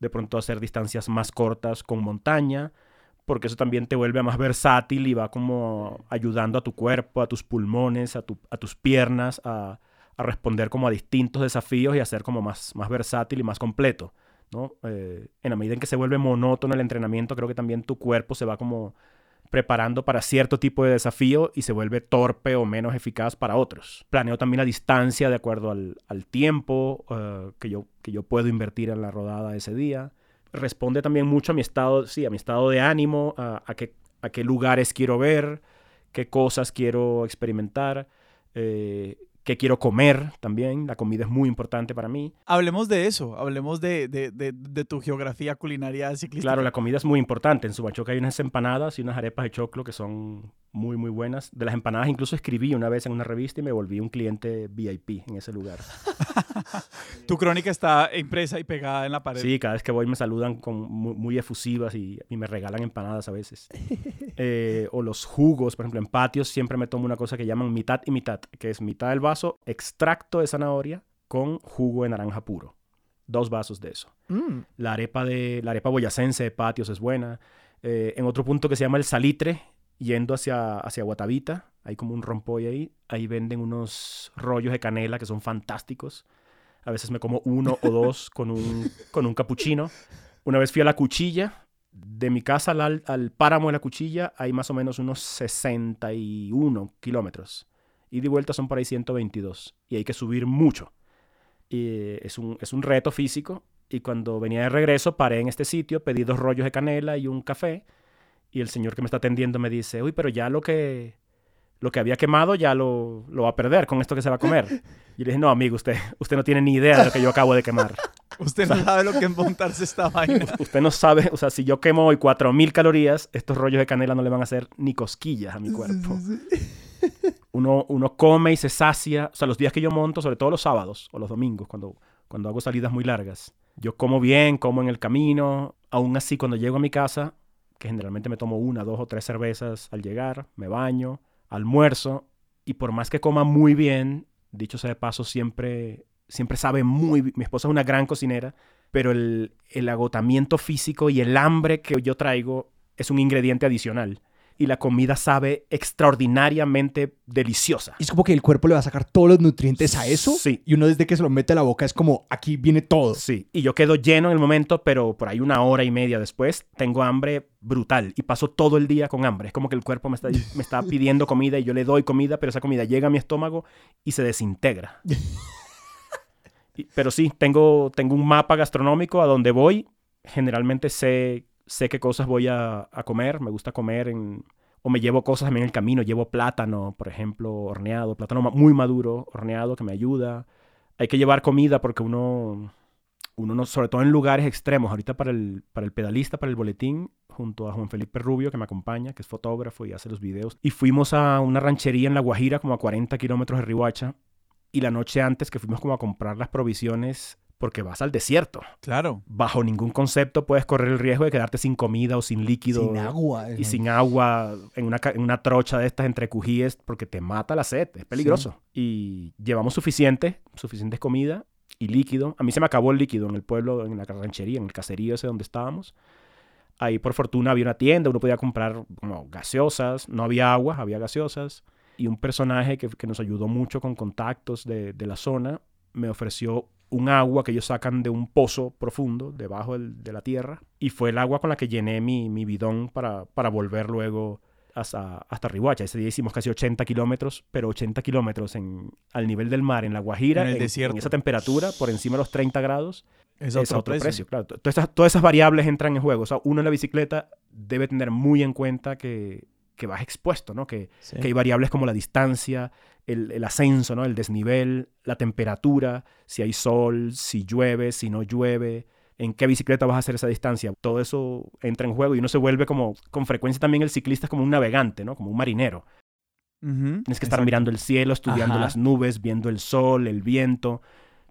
de pronto hacer distancias más cortas con montaña, porque eso también te vuelve más versátil y va como ayudando a tu cuerpo, a tus pulmones, a, tus piernas a, responder como a distintos desafíos y a ser como más, más versátil y más completo. ¿no? Eh, en la medida en que se vuelve monótono el entrenamiento, creo que también tu cuerpo se va como preparando para cierto tipo de desafío y se vuelve torpe o menos eficaz para otros. Planeo también la distancia de acuerdo al, tiempo uh, que, yo, que yo puedo invertir en la rodada ese día responde también mucho a mi estado, sí, a mi estado de ánimo, a, qué, a qué lugares quiero ver, qué cosas quiero experimentar, eh, qué quiero comer también. La comida es muy importante para mí. Hablemos de eso, hablemos de, de, de, de tu geografía culinaria ciclística. Claro, la comida es muy importante. En Subachoca hay unas empanadas y unas arepas de choclo que son muy, muy buenas. De las empanadas incluso escribí una vez en una revista y me volví un cliente VIP en ese lugar. (laughs) tu crónica está impresa y pegada en la pared. Sí, cada vez que voy me saludan con muy, muy efusivas y, y, me regalan empanadas a veces. (laughs) eh, o los jugos, por ejemplo, en patios siempre me tomo una cosa que llaman mitad y mitad, que es mitad del vaso extracto de zanahoria con jugo de naranja puro. Dos vasos de eso. Mm. La arepa de la arepa boyacense de patios es buena. Eh, en otro punto que se llama el salitre, yendo hacia, hacia Guatavita, hay como un rompoy ahí, ahí venden unos rollos de canela que son fantásticos. A veces me como uno o dos con un, con un capuchino. Una vez fui a la cuchilla, de mi casa al, al páramo de la cuchilla hay más o menos unos 61 kilómetros. Y de vuelta son por ahí 122. Y hay que subir mucho. Y es, un, es un reto físico. Y cuando venía de regreso, paré en este sitio, pedí dos rollos de canela y un café. Y el señor que me está atendiendo me dice, uy, pero ya lo que, lo que había quemado ya lo, lo va a perder con esto que se va a comer. (laughs) Y le dije, no, amigo, usted, usted no tiene ni idea de lo que yo acabo de quemar. (laughs) Usted no sabe lo que es montarse esta vaina. (laughs) Usted no sabe, o sea, si yo quemo hoy 4.000 calorías, estos rollos de canela no le van a hacer ni cosquillas a mi cuerpo. Sí, sí, sí. Uno, uno come y se sacia, o sea, los días que yo monto, sobre todo los sábados o los domingos, cuando, cuando hago salidas muy largas, yo como bien, como en el camino, aún así cuando llego a mi casa, que generalmente me tomo una, dos o tres cervezas al llegar, me baño, almuerzo, y por más que coma muy bien, dicho sea de paso, siempre, siempre sabe muy bien. Mi esposa es una gran cocinera, pero el, el agotamiento físico y el hambre que yo traigo es un ingrediente adicional y la comida sabe extraordinariamente deliciosa. Es como que el cuerpo le va a sacar todos los nutrientes a eso. Sí. Y uno desde que se lo mete a la boca es como, aquí viene todo. Sí. Y yo quedo lleno en el momento, pero por ahí una hora y media después tengo hambre brutal y paso todo el día con hambre. Es como que el cuerpo me está, (laughs) me está pidiendo comida y yo le doy comida, pero esa comida llega a mi estómago y se desintegra. (laughs) y, pero sí, tengo, tengo un mapa gastronómico a donde voy. Generalmente sé sé qué cosas voy a, a, comer, me gusta comer en, o me llevo cosas también en el camino, llevo plátano, por ejemplo, horneado, plátano muy maduro, horneado, que me ayuda. Hay que llevar comida porque uno, uno no, sobre todo en lugares extremos, ahorita para el, para el pedalista, para el boletín, junto a Juan Felipe Rubio, que me acompaña, que es fotógrafo y hace los videos, y fuimos a una ranchería en La Guajira, como a 40 kilómetros de Rihuacha, y la noche antes que fuimos como a comprar las provisiones porque vas al desierto. Claro. Bajo ningún concepto puedes correr el riesgo de quedarte sin comida o sin líquido. Sin agua. Y sin agua en una, en una trocha de estas entre cujíes porque te mata la sed. Es peligroso. Sí. Y llevamos suficiente, suficiente comida y líquido. A mí se me acabó el líquido en el pueblo, en la ranchería, en el caserío ese donde estábamos. Ahí por fortuna había una tienda, uno podía comprar como gaseosas. No había agua, había gaseosas. Y un personaje que, que nos ayudó mucho con contactos de, de la zona me ofreció un agua que ellos sacan de un pozo profundo debajo del, de la tierra y fue el agua con la que llené mi, mi bidón para, para volver luego hasta, hasta Rihuacha. Ese día hicimos casi 80 kilómetros, pero 80 kilómetros en, al nivel del mar, en La Guajira, En el en, desierto. en esa temperatura, por encima de los 30 grados, Es es otro, otro precio. precio. Claro, todas esas, todas esas variables entran en juego. O sea, uno en la bicicleta debe tener muy en cuenta que, que vas expuesto, ¿no? Que, Sí. que hay variables como la distancia, el, el ascenso, ¿no? El desnivel, la temperatura, si hay sol, si llueve, si no llueve, en qué bicicleta vas a hacer esa distancia. Todo eso entra en juego y uno se vuelve como, con frecuencia también el ciclista es como un navegante, ¿no? Como un marinero. Tienes que estar exacto. mirando el cielo, estudiando Ajá. las nubes, viendo el sol, el viento,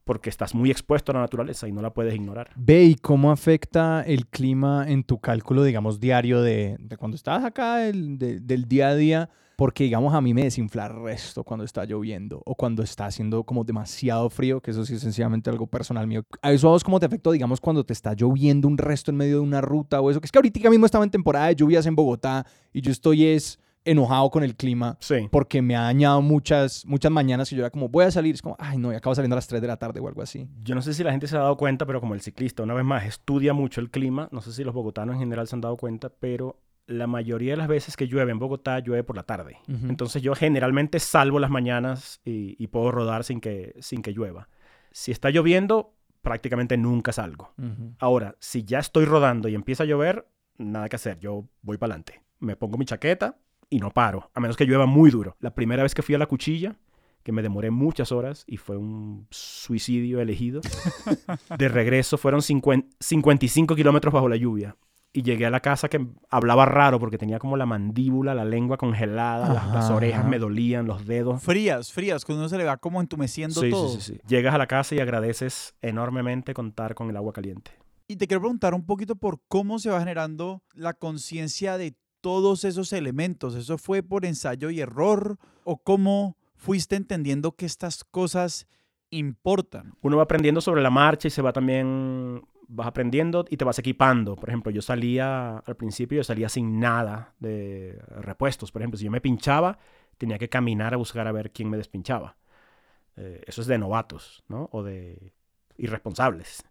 porque estás muy expuesto a la naturaleza y no la puedes ignorar. Ve, ¿y cómo afecta el clima en tu cálculo, digamos, diario de, cuando estás acá, el- de- del día a día? Porque, digamos, a mí me desinfla el resto cuando está lloviendo o cuando está haciendo como demasiado frío, que eso sí es sencillamente algo personal mío. ¿A eso a vos cómo te afectó, digamos, cuando te está lloviendo un resto en medio de una ruta o eso? Que es que ahorita mismo estaba en temporada de lluvias en Bogotá y yo estoy es enojado con el clima Sí. porque me ha dañado muchas, muchas mañanas y yo era como, voy a salir, es como, ay no, y acabo saliendo a las 3 de la tarde o algo así. Yo no sé si la gente se ha dado cuenta, pero como el ciclista, una vez más, estudia mucho el clima, no sé si los bogotanos en general se han dado cuenta, pero la mayoría de las veces que llueve en Bogotá, llueve por la tarde. Ujú. Entonces yo generalmente salvo las mañanas y, y puedo rodar sin que, sin que llueva. Si está lloviendo, prácticamente nunca salgo. Ujú. Ahora, si ya estoy rodando y empieza a llover, nada que hacer, yo voy para adelante. Me pongo mi chaqueta y no paro, a menos que llueva muy duro. La primera vez que fui a la cuchilla, que me demoré muchas horas y fue un suicidio elegido, de regreso fueron 50 55 kilómetros bajo la lluvia. Y llegué a la casa que hablaba raro porque tenía como la mandíbula, la lengua congelada, las, orejas me dolían, los dedos. Frías, frías, cuando uno se le va como entumeciendo Sí, todo. sí, sí, sí. Llegas a la casa y agradeces enormemente contar con el agua caliente. Y te quiero preguntar un poquito por cómo se va generando la conciencia de todos esos elementos. ¿Eso fue por ensayo y error? ¿O cómo fuiste entendiendo que estas cosas importan? uno va aprendiendo sobre la marcha y se va también, vas aprendiendo y te vas equipando. Por ejemplo, yo salía, al principio yo salía sin nada de repuestos. Por ejemplo, si yo me pinchaba, tenía que caminar a buscar a ver quién me despinchaba. Eh, eso es de novatos, ¿no? O de irresponsables.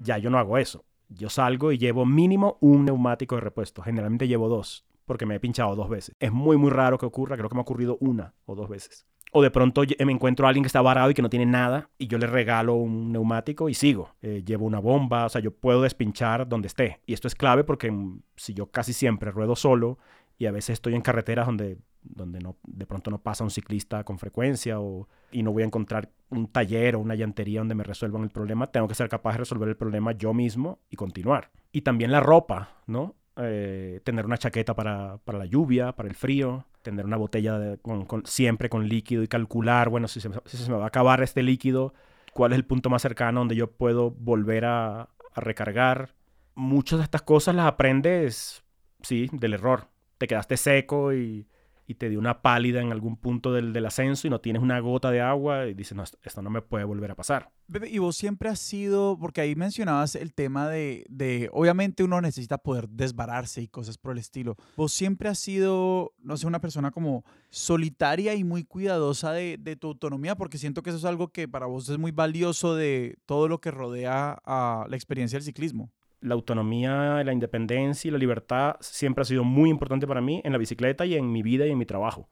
Ya yo no hago eso. Yo salgo y llevo mínimo un neumático de repuesto. Generalmente llevo dos, porque me he pinchado dos veces. Es muy, muy raro que ocurra. Creo que me ha ocurrido una o dos veces. O de pronto me encuentro a alguien que está varado y que no tiene nada y yo le regalo un neumático y sigo. Eh, llevo una bomba, o sea, yo puedo despinchar donde esté. Y esto es clave porque mm, si yo casi siempre ruedo solo y a veces estoy en carreteras donde, donde no, de pronto no pasa un ciclista con frecuencia o, y no voy a encontrar un taller o una llantería donde me resuelvan el problema, tengo que ser capaz de resolver el problema yo mismo y continuar. Y también la ropa, ¿no? Eh, tener una chaqueta para, para la lluvia, para el frío, tener una botella de- con- siempre con líquido y calcular, bueno, si se, si se me va a acabar este líquido, cuál es el punto más cercano donde yo puedo volver a, a recargar. Muchas de estas cosas las aprendes, sí, del error. Te quedaste seco y, y te dio una pálida en algún punto del, del ascenso y no tienes una gota de agua y dices, no, esto- no me puede volver a pasar. Bebe, Y vos siempre has sido, porque ahí mencionabas el tema de, de, obviamente uno necesita poder desbararse y cosas por el estilo. Vos siempre has sido, no sé, una persona como solitaria y muy cuidadosa de, de tu autonomía, porque siento que eso es algo que para vos es muy valioso de todo lo que rodea a la experiencia del ciclismo. La autonomía, la independencia y la libertad siempre ha sido muy importante para mí en la bicicleta y en mi vida y en mi trabajo.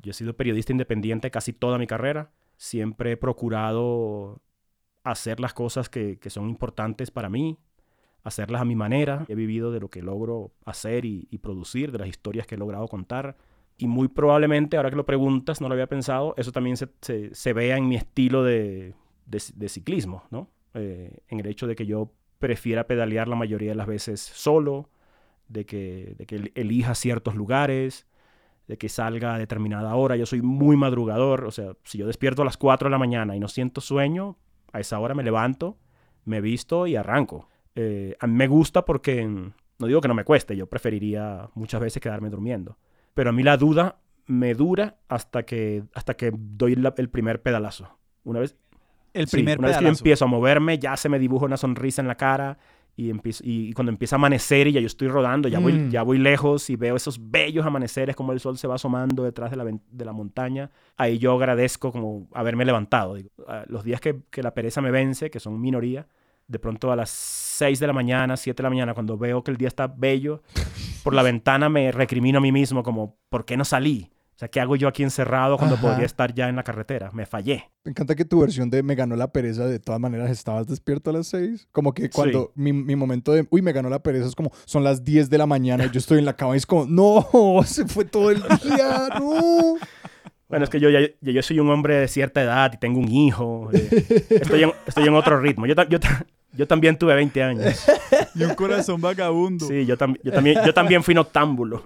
Yo he sido periodista independiente casi toda mi carrera. Siempre he procurado hacer las cosas que, que son importantes para mí, hacerlas a mi manera. He vivido de lo que logro hacer y, producir, de las historias que he logrado contar. Y muy probablemente, ahora que lo preguntas, no lo había pensado, eso también se, se, vea en mi estilo de, de, de ciclismo, ¿no? Eh, en el hecho de que yo prefiera pedalear la mayoría de las veces solo, de que, de que el- elija ciertos lugares, de que salga a determinada hora. Yo soy muy madrugador, o sea, si yo despierto a las 4 de la mañana y no siento sueño, a esa hora me levanto, me visto y arranco. Eh, me gusta porque, mm, no digo que no me cueste, yo preferiría muchas veces quedarme durmiendo. Pero a mí la duda me dura hasta que, hasta que doy el primer pedalazo. Una vez, El Sí, primer una vez que yo pedalazo. empiezo a moverme, ya se me dibuja una sonrisa en la cara y, empiezo, y, y cuando empieza a amanecer y ya yo estoy rodando, ya, voy, Mm. ya voy lejos y veo esos bellos amaneceres como el sol se va asomando detrás de la, de la montaña, ahí yo agradezco como haberme levantado. Digo, ah, los días que, que la pereza me vence, que son minoría, de pronto a las 6 de la mañana, 7 de la mañana, cuando veo que el día está bello, por la (laughs) ventana me recrimino a mí mismo como, ¿por qué no salí? Sea, ¿qué hago yo aquí encerrado cuando Ajá. podría estar ya en la carretera? Me fallé. Me encanta que tu versión de me ganó la pereza, de todas maneras, estabas despierto a las 6. Como que cuando mi, mi momento de, uy, me ganó la pereza, es como, son las 10 de la mañana y yo (laughs) estoy en la cama y es como, no, (laughs) se fue todo el día, no. (laughs) Bueno, es que yo ya, yo soy un hombre de cierta edad y tengo un hijo. eh, estoy, en, estoy en otro ritmo. Yo, yo, yo también tuve 20 años. (laughs) Y un corazón vagabundo. Sí, yo, tam- yo, también, yo también fui noctámbulo.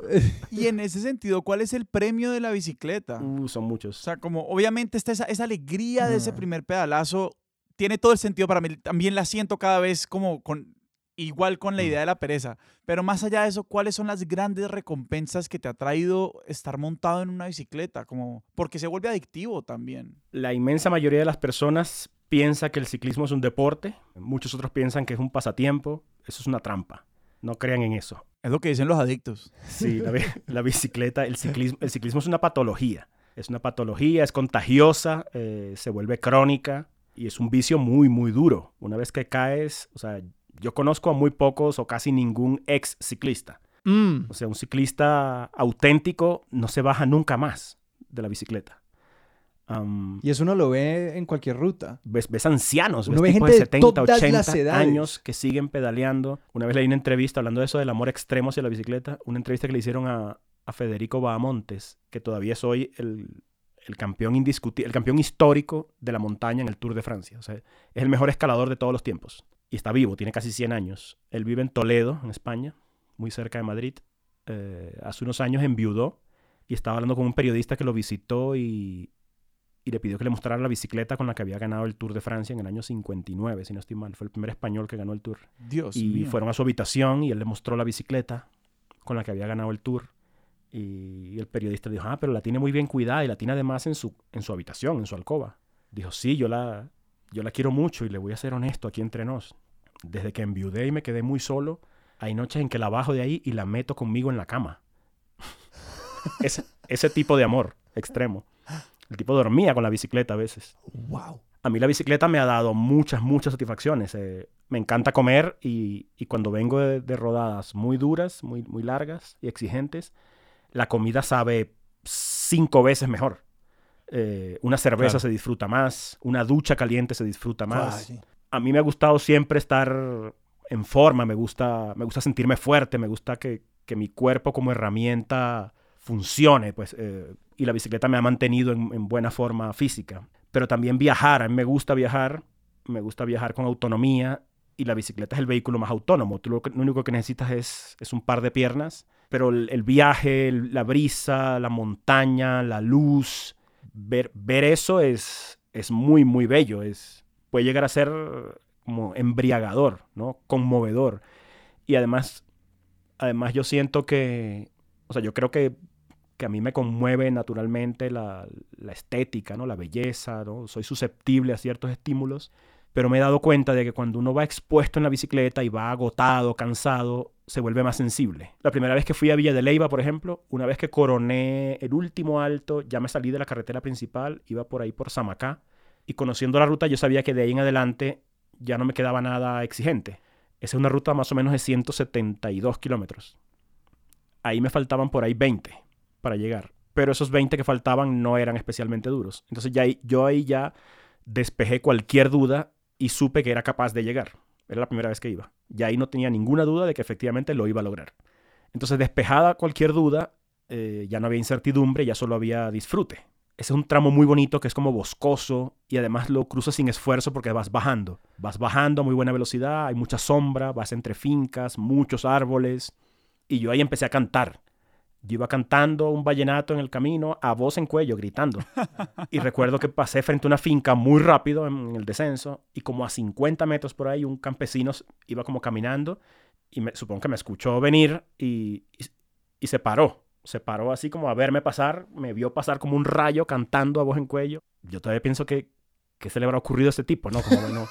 Y en ese sentido, ¿cuál es el premio de la bicicleta? Uh, son O muchos. sea, como obviamente está esa, esa alegría de ese primer pedalazo, tiene todo el sentido para mí. También la siento cada vez como con Igual con la Mm. idea de la pereza. Pero más allá de eso, ¿cuáles son las grandes recompensas que te ha traído estar montado en una bicicleta? Como, porque se vuelve adictivo también. La inmensa mayoría de las personas piensa que el ciclismo es un deporte, muchos otros piensan que es un pasatiempo, eso es una trampa. No crean en eso. Es lo que dicen los adictos. Sí, la, bi- (laughs) la bicicleta, el ciclismo, el ciclismo es una patología. Es una patología, es contagiosa, eh, se vuelve crónica y es un vicio muy, muy duro. Una vez que caes, o sea, yo conozco a muy pocos o casi ningún ex ciclista. Mm. O sea, un ciclista auténtico no se baja nunca más de la bicicleta. Am, Y eso uno lo ve en cualquier ruta. ves, ves ancianos, Uno ves ve tipos de gente de 70, todas 80 las edades. años que siguen pedaleando. Una vez leí una entrevista hablando de eso del amor extremo hacia la bicicleta, una entrevista que le hicieron a, a Federico Bahamontes, que todavía es hoy el, el campeón indiscutible, el campeón histórico de la montaña en el Tour de Francia. O sea, es el mejor escalador de todos los tiempos. Y está vivo, tiene casi 100 años. Él vive en Toledo, en España, muy cerca de Madrid. Eh, hace unos años enviudó y estaba hablando con un periodista que lo visitó y, y le pidió que le mostrara la bicicleta con la que había ganado el Tour de Francia en el año 59, si no estoy mal. Fue el primer español que ganó el Tour. Dios y mío. fueron a su habitación y él le mostró la bicicleta con la que había ganado el Tour. Y el periodista dijo, ah, pero la tiene muy bien cuidada y la tiene además en su, en su habitación, en su alcoba. Dijo, sí, yo la, yo la quiero mucho y le voy a ser honesto aquí entre nos. Desde que enviudé y me quedé muy solo, hay noches en que la bajo de ahí y la meto conmigo en la cama. (laughs) ese, ese tipo de amor extremo. El tipo dormía con la bicicleta a veces. Wow. A mí la bicicleta me ha dado muchas, muchas satisfacciones. Eh, me encanta comer y, y cuando vengo de, de rodadas muy duras, muy, muy largas y exigentes, la comida sabe cinco veces mejor. Eh, una cerveza Claro. se disfruta más, una ducha caliente se disfruta más. Ah, sí. A mí me ha gustado siempre estar en forma, me gusta, me gusta sentirme fuerte, me gusta que, que mi cuerpo como herramienta funcione, pues, eh, y la bicicleta me ha mantenido en, en buena forma física. Pero también viajar, a mí me gusta viajar, me gusta viajar con autonomía y la bicicleta es el vehículo más autónomo. Tú lo, lo único que necesitas es, es un par de piernas, pero el, viaje, la brisa, la montaña, la luz, ver, ver eso es, es muy, muy bello. Es, puede llegar a ser como embriagador, ¿no? Conmovedor. Y además, además yo siento que, o sea, yo creo que, que a mí me conmueve naturalmente la, estética, ¿no? La belleza, ¿no? Soy susceptible a ciertos estímulos, pero me he dado cuenta de que cuando uno va expuesto en la bicicleta y va agotado, cansado, se vuelve más sensible. La primera vez que fui a Villa de Leyva, por ejemplo, una vez que coroné el último alto, ya me salí de la carretera principal, iba por ahí por Samacá, y conociendo la ruta yo sabía que de ahí en adelante ya no me quedaba nada exigente. Esa es una ruta más o menos de 172 kilómetros. Ahí me faltaban por ahí 20 para llegar. Pero esos 20 que faltaban no eran especialmente duros. Entonces ya yo ahí ya despejé cualquier duda y supe que era capaz de llegar. Era la primera vez que iba. Y ahí no tenía ninguna duda de que efectivamente lo iba a lograr. Entonces despejada cualquier duda, eh, ya no había incertidumbre, ya solo había disfrute. Ese es un tramo muy bonito que es como boscoso y además lo cruzas sin esfuerzo porque vas bajando. Vas bajando a muy buena velocidad, hay mucha sombra, vas entre fincas, muchos árboles. Y yo ahí empecé a cantar. Yo iba cantando un vallenato en el camino a voz en cuello, gritando. Y recuerdo que pasé frente a una finca muy rápido en el descenso y como a 50 metros por ahí un campesino iba como caminando y me, supongo que me escuchó venir y, y- y se paró. Se paró así como a verme pasar, me vio pasar como un rayo cantando a voz en cuello. Yo todavía pienso que, ¿qué se le habrá ocurrido a este tipo? ¿No? Como, bueno,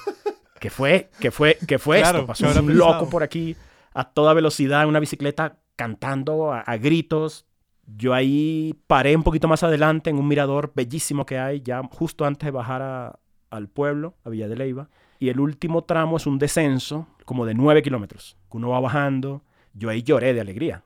¿qué fue? ¿Qué fue? ¿Qué fue Claro, esto? Pasó ¿qué habrá un pensado? loco por aquí a toda velocidad en una bicicleta cantando a, gritos. Yo ahí paré un poquito más adelante en un mirador bellísimo que hay, ya justo antes de bajar al pueblo, a Villa de Leyva. Y el último tramo es un descenso como de 9 kilómetros. Uno va bajando. Yo ahí lloré de alegría,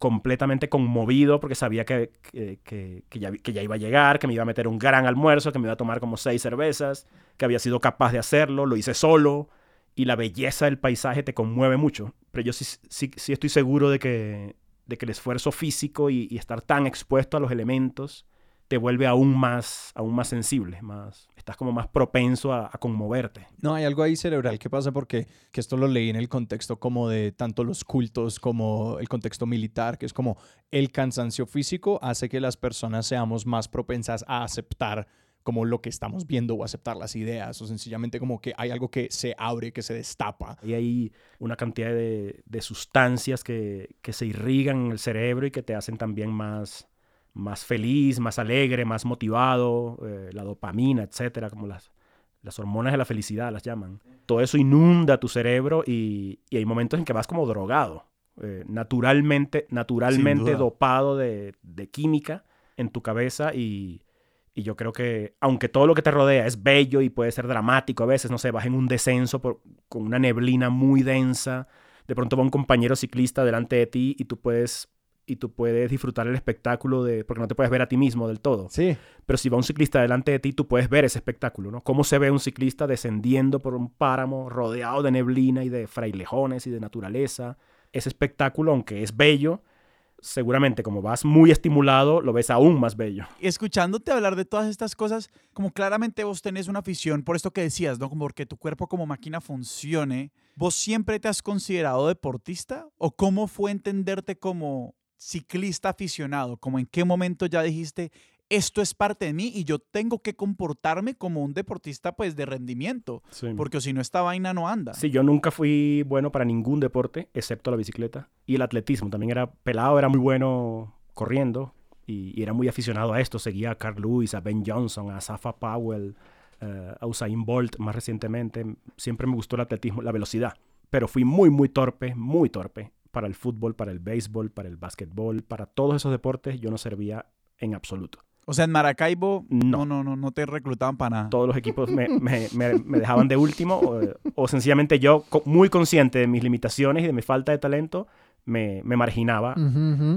completamente conmovido porque sabía que- que ya, que ya iba a llegar, que me iba a meter un gran almuerzo, que me iba a tomar como seis cervezas, que había sido capaz de hacerlo, lo hice solo y la belleza del paisaje te conmueve mucho. Pero yo sí, sí, sí estoy seguro de que, de que el esfuerzo físico y, estar tan expuesto a los elementos te vuelve aún más, aún más sensible, más, estás como más propenso a, a conmoverte. No, hay algo ahí cerebral que pasa porque, que esto lo leí en el contexto como de tanto los cultos como el contexto militar, que es como el cansancio físico hace que las personas seamos más propensas a aceptar como lo que estamos viendo o aceptar las ideas o sencillamente como que hay algo que se abre, que se destapa. Y hay una cantidad de, de sustancias que, que, se irrigan en el cerebro y que te hacen también más, más feliz, más alegre, más motivado, eh, la dopamina, etcétera, como las, las hormonas de la felicidad las llaman. Todo eso inunda tu cerebro y, y hay momentos en que vas como drogado, eh, naturalmente, naturalmente dopado de, de química en tu cabeza y y yo creo que, aunque todo lo que te rodea es bello y puede ser dramático a veces, no sé, vas en un descenso con una neblina muy densa, de pronto va un compañero ciclista delante de ti y tú puedes y tú puedes disfrutar el espectáculo de porque no te puedes ver a ti mismo del todo. Sí. Pero si va un ciclista delante de ti, tú puedes ver ese espectáculo, ¿no? Cómo se ve un ciclista descendiendo por un páramo rodeado de neblina y de frailejones y de naturaleza. Ese espectáculo, aunque es bello, seguramente como vas muy estimulado, lo ves aún más bello. Escuchándote hablar de todas estas cosas, como claramente vos tenés una afición por esto que decías, ¿no? Como porque tu cuerpo como máquina funcione, ¿vos siempre te has considerado deportista? ¿O cómo fue entenderte como ciclista aficionado? ¿Como en qué momento ya dijiste, esto es parte de mí y yo tengo que comportarme como un deportista pues de rendimiento, porque si no esta vaina no anda. Sí, yo nunca fui bueno para ningún deporte, excepto la bicicleta y el atletismo. También era pelado, era muy bueno corriendo y, era muy aficionado a esto. Seguía a Carl Lewis, a Ben Johnson, a Safa Powell, eh, a Usain Bolt más recientemente. Siempre me gustó el atletismo, la velocidad, pero fui muy, muy torpe, muy torpe para el fútbol, para el béisbol, para el básquetbol, para todos esos deportes yo no servía en absoluto. O sea, en Maracaibo no, no, no, no te reclutaban para nada. Todos los equipos me, (laughs) me, me, dejaban de último o, sencillamente yo, muy consciente de mis limitaciones y de mi falta de talento, me, marginaba.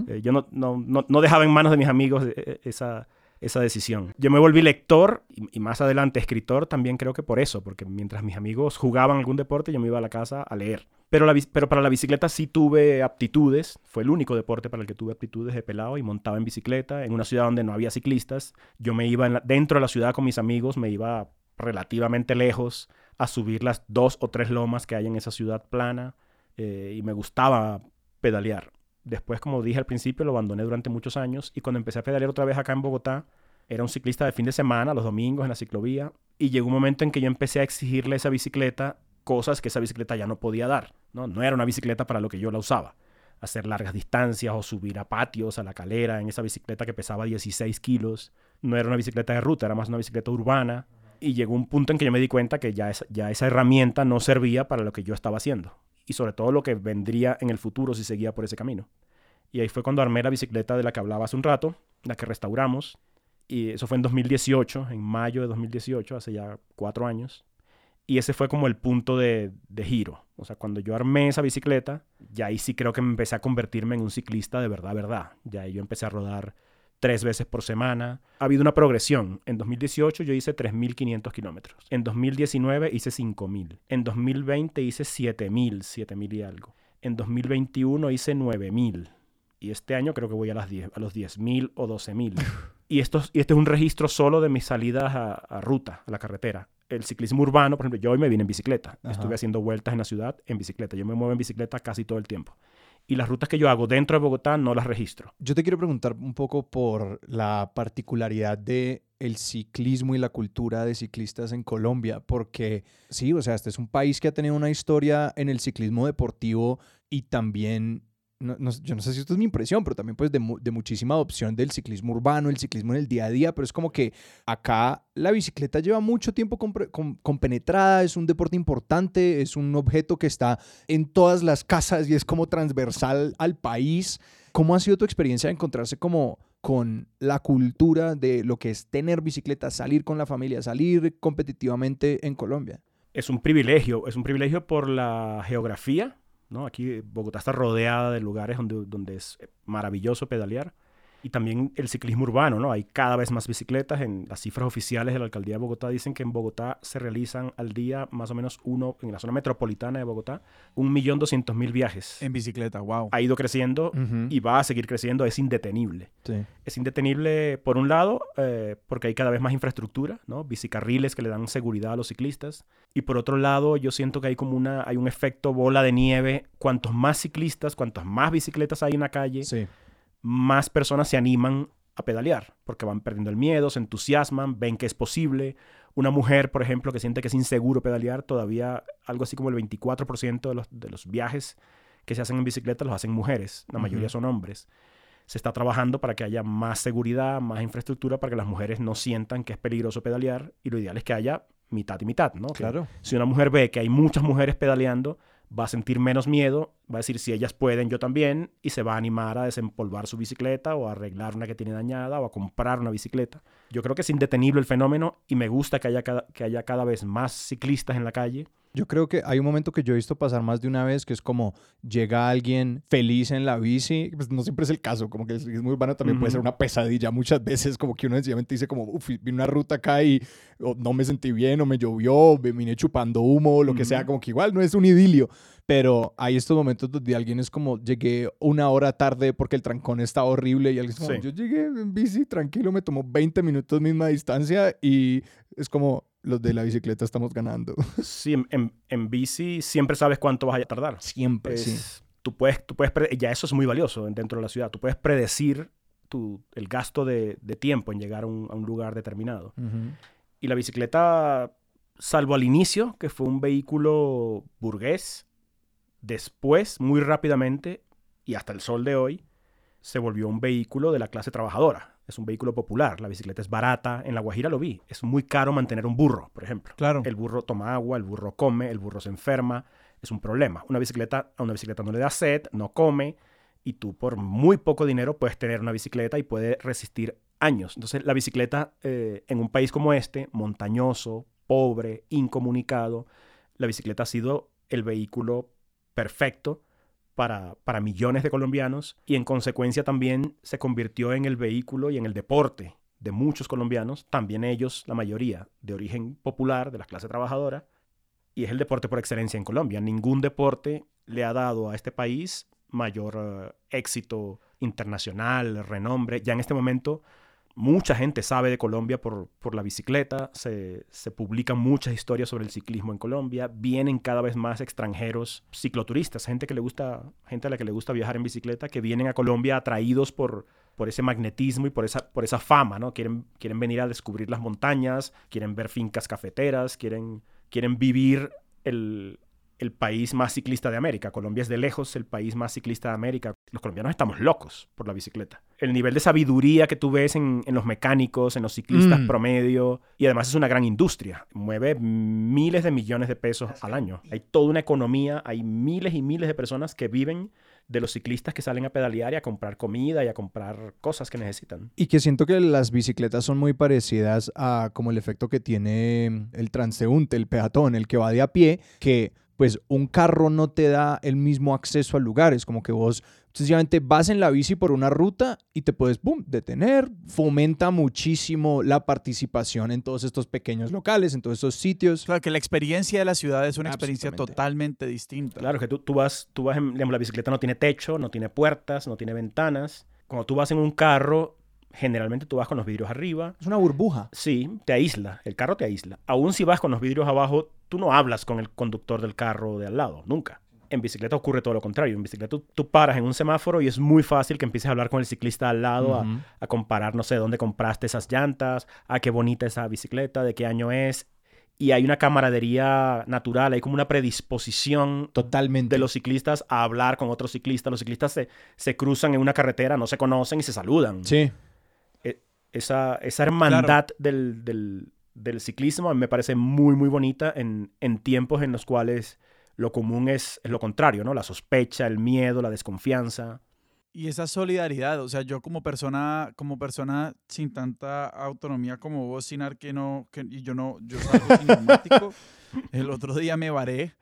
Eh, yo no, no, no, no, dejaba en manos de mis amigos eh, esa, esa decisión. Yo me volví lector y, más adelante escritor también creo que por eso, porque mientras mis amigos jugaban algún deporte, yo me iba a la casa a leer. Pero, para la bicicleta sí tuve aptitudes, fue el único deporte para el que tuve aptitudes de pelado y montaba en bicicleta en una ciudad donde no había ciclistas. Yo me iba dentro de la ciudad con mis amigos, me iba relativamente lejos a subir las dos o tres lomas que hay en esa ciudad plana eh, y me gustaba pedalear. Después, como dije al principio, lo abandoné durante muchos años y cuando empecé a pedalear otra vez acá en Bogotá, era un ciclista de fin de semana, los domingos en la ciclovía, y llegó un momento en que yo empecé a exigirle a esa bicicleta cosas que esa bicicleta ya no podía dar, ¿no? No era una bicicleta para lo que yo la usaba. Hacer largas distancias o subir a patios, a la calera, en esa bicicleta que pesaba 16 kilos. No era una bicicleta de ruta, era más una bicicleta urbana. Y llegó un punto en que yo me di cuenta que ya ya esa herramienta no servía para lo que yo estaba haciendo y sobre todo lo que vendría en el futuro si seguía por ese camino. Y ahí fue cuando armé la bicicleta de la que hablaba hace un rato, la que restauramos, y eso fue en 2018, en mayo de 2018, hace ya cuatro años. Y ese fue como el punto de, de, giro. O sea, cuando yo armé esa bicicleta, ya ahí sí creo que me empecé a convertirme en un ciclista de verdad, verdad. Ya ahí yo empecé a rodar tres veces por semana. Ha habido una progresión. En 2018 yo hice 3.500 kilómetros. En 2019 hice 5.000. En 2020 hice 7.000, 7.000 y algo. En 2021 hice 9.000. Y este año creo que voy a, las 10, a los 10.000 o 12.000. y, esto, y este es un registro solo de mis salidas a, ruta, a la carretera. El ciclismo urbano, por ejemplo, yo hoy me vine en bicicleta. Estuve haciendo vueltas en la ciudad en bicicleta. Yo me muevo en bicicleta casi todo el tiempo y las rutas que yo hago dentro de Bogotá no las registro. Yo te quiero preguntar un poco por la particularidad de el ciclismo y la cultura de ciclistas en Colombia, porque sí, o sea, este es un país que ha tenido una historia en el ciclismo deportivo y también yo no sé si esto es mi impresión, pero también pues de, muchísima adopción del ciclismo urbano, el ciclismo en el día a día, pero es como que acá la bicicleta lleva mucho tiempo compenetrada, es un deporte importante, es un objeto que está en todas las casas y es como transversal al país. ¿Cómo ha sido tu experiencia de encontrarse como con la cultura de lo que es tener bicicleta, salir con la familia, salir competitivamente en Colombia? Es un privilegio, es un privilegio por la geografía, ¿no? Aquí Bogotá está rodeada de lugares donde, donde es maravilloso pedalear y también el ciclismo urbano, ¿no? Hay cada vez más bicicletas. En las cifras oficiales de la alcaldía de Bogotá dicen que en Bogotá se realizan al día más o menos uno, en la zona metropolitana de Bogotá, un millón doscientos mil viajes. En bicicleta, wow. Ha ido creciendo y va a seguir creciendo, es indetenible. Es indetenible, por un lado, eh, porque hay cada vez más infraestructura, ¿no? Bicicarriles que le dan seguridad a los ciclistas. Y por otro lado, yo siento que hay como una, hay un efecto bola de nieve. Cuantos más ciclistas, cuantos más bicicletas hay en la calle, sí más personas se animan a pedalear, porque van perdiendo el miedo, se entusiasman, ven que es posible. Una mujer, por ejemplo, que siente que es inseguro pedalear, todavía algo así como el 24% de los, de los viajes que se hacen en bicicleta los hacen mujeres, la mayoría son hombres. Se está trabajando para que haya más seguridad, más infraestructura, para que las mujeres no sientan que es peligroso pedalear y lo ideal es que haya mitad y mitad, ¿no? Claro. si una mujer ve que hay muchas mujeres pedaleando, va a sentir menos miedo, va a decir si ellas pueden, yo también, y se va a animar a desempolvar su bicicleta o a arreglar una que tiene dañada o a comprar una bicicleta. Yo creo que es indetenible el fenómeno y me gusta que haya cada, que haya cada vez más ciclistas en la calle. Yo creo que hay un momento que yo he visto pasar más de una vez que es como llega alguien feliz en la bici, pues no siempre es el caso, como que es, muy urbano también puede ser una pesadilla muchas veces, como que uno sencillamente dice como, uff, vi una ruta acá y no me sentí bien o me llovió, me vine chupando humo, lo que sea, como que igual no es un idilio, pero hay estos momentos donde alguien es como, llegué una hora tarde porque el trancón está horrible y alguien es como, yo llegué en bici tranquilo, me tomó 20 minutos misma distancia y es como, los de la bicicleta estamos ganando. (laughs) Sí, en, en, bici siempre sabes cuánto vas a tardar. Siempre, sí. Tú puedes, tú puedes, ya eso es muy valioso dentro de la ciudad. Tú puedes predecir tu, el gasto de, de, tiempo en llegar a un, a un lugar determinado. Y la bicicleta, salvo al inicio, que fue un vehículo burgués, después, muy rápidamente, y hasta el sol de hoy, se volvió un vehículo de la clase trabajadora es un vehículo popular, la bicicleta es barata, en La Guajira lo vi, es muy caro mantener un burro, por ejemplo. Claro. El burro toma agua, el burro come, el burro se enferma, es un problema. Una bicicleta, a una bicicleta no le da sed, no come, y tú por muy poco dinero puedes tener una bicicleta y puede resistir años. Entonces la bicicleta eh, en un país como este, montañoso, pobre, incomunicado, la bicicleta ha sido el vehículo perfecto para, para millones de colombianos y en consecuencia también se convirtió en el vehículo y en el deporte de muchos colombianos, también ellos, la mayoría, de origen popular, de la clase trabajadora, y es el deporte por excelencia en Colombia. Ningún deporte le ha dado a este país mayor eh, éxito internacional, renombre. Ya en este momento Mucha gente sabe de Colombia por, por la bicicleta, se, se, publican muchas historias sobre el ciclismo en Colombia, vienen cada vez más extranjeros, cicloturistas, gente, que le gusta, gente a la que le gusta viajar en bicicleta, que vienen a Colombia atraídos por, por ese magnetismo y por esa, por esa fama, ¿no? Quieren, quieren venir a descubrir las montañas, quieren ver fincas cafeteras, quieren, quieren vivir el, el país más ciclista de América. Colombia es de lejos el país más ciclista de América. Los colombianos estamos locos por la bicicleta. El nivel de sabiduría que tú ves en, los mecánicos, en los ciclistas mm. promedio, y además es una gran industria. Mueve miles de millones de pesos al año. Hay toda una economía, hay miles y miles de personas que viven de los ciclistas que salen a pedalear y a comprar comida y a comprar cosas que necesitan. Y que siento que las bicicletas son muy parecidas a como el efecto que tiene el transeúnte, el peatón, el que va de a pie, que pues un carro no te da el mismo acceso a lugares, como que vos sencillamente vas en la bici por una ruta y te puedes, boom, detener, fomenta muchísimo la participación en todos estos pequeños locales, en todos estos sitios. Claro, que la experiencia de la ciudad es una experiencia totalmente distinta. Claro, que tú, tú vas, tú vas en, digamos, la bicicleta no tiene techo, no tiene puertas, no tiene ventanas. Cuando tú vas en un carro, generalmente tú vas con los vidrios arriba. Es una burbuja. Sí, te aísla, el carro te aísla. Aún si vas con los vidrios abajo, tú no hablas con el conductor del carro de al lado, nunca. En bicicleta ocurre todo lo contrario. En bicicleta tú, paras en un semáforo y es muy fácil que empieces a hablar con el ciclista al lado, a, comparar, no sé, dónde compraste esas llantas, a qué bonita esa bicicleta, de qué año es. Y hay una camaradería natural, hay como una predisposición totalmente de los ciclistas a hablar con otros ciclistas. Los ciclistas se, se cruzan en una carretera, no se conocen y se saludan. Sí esa, esa hermandad del, del, del, ciclismo me parece muy, muy bonita en, en tiempos en los cuales lo común es, es, lo contrario, ¿no? La sospecha, el miedo, la desconfianza. Y esa solidaridad, o sea, yo como persona, como persona sin tanta autonomía como vos, sin que no, que, y yo no, yo salgo (laughs) el otro día me varé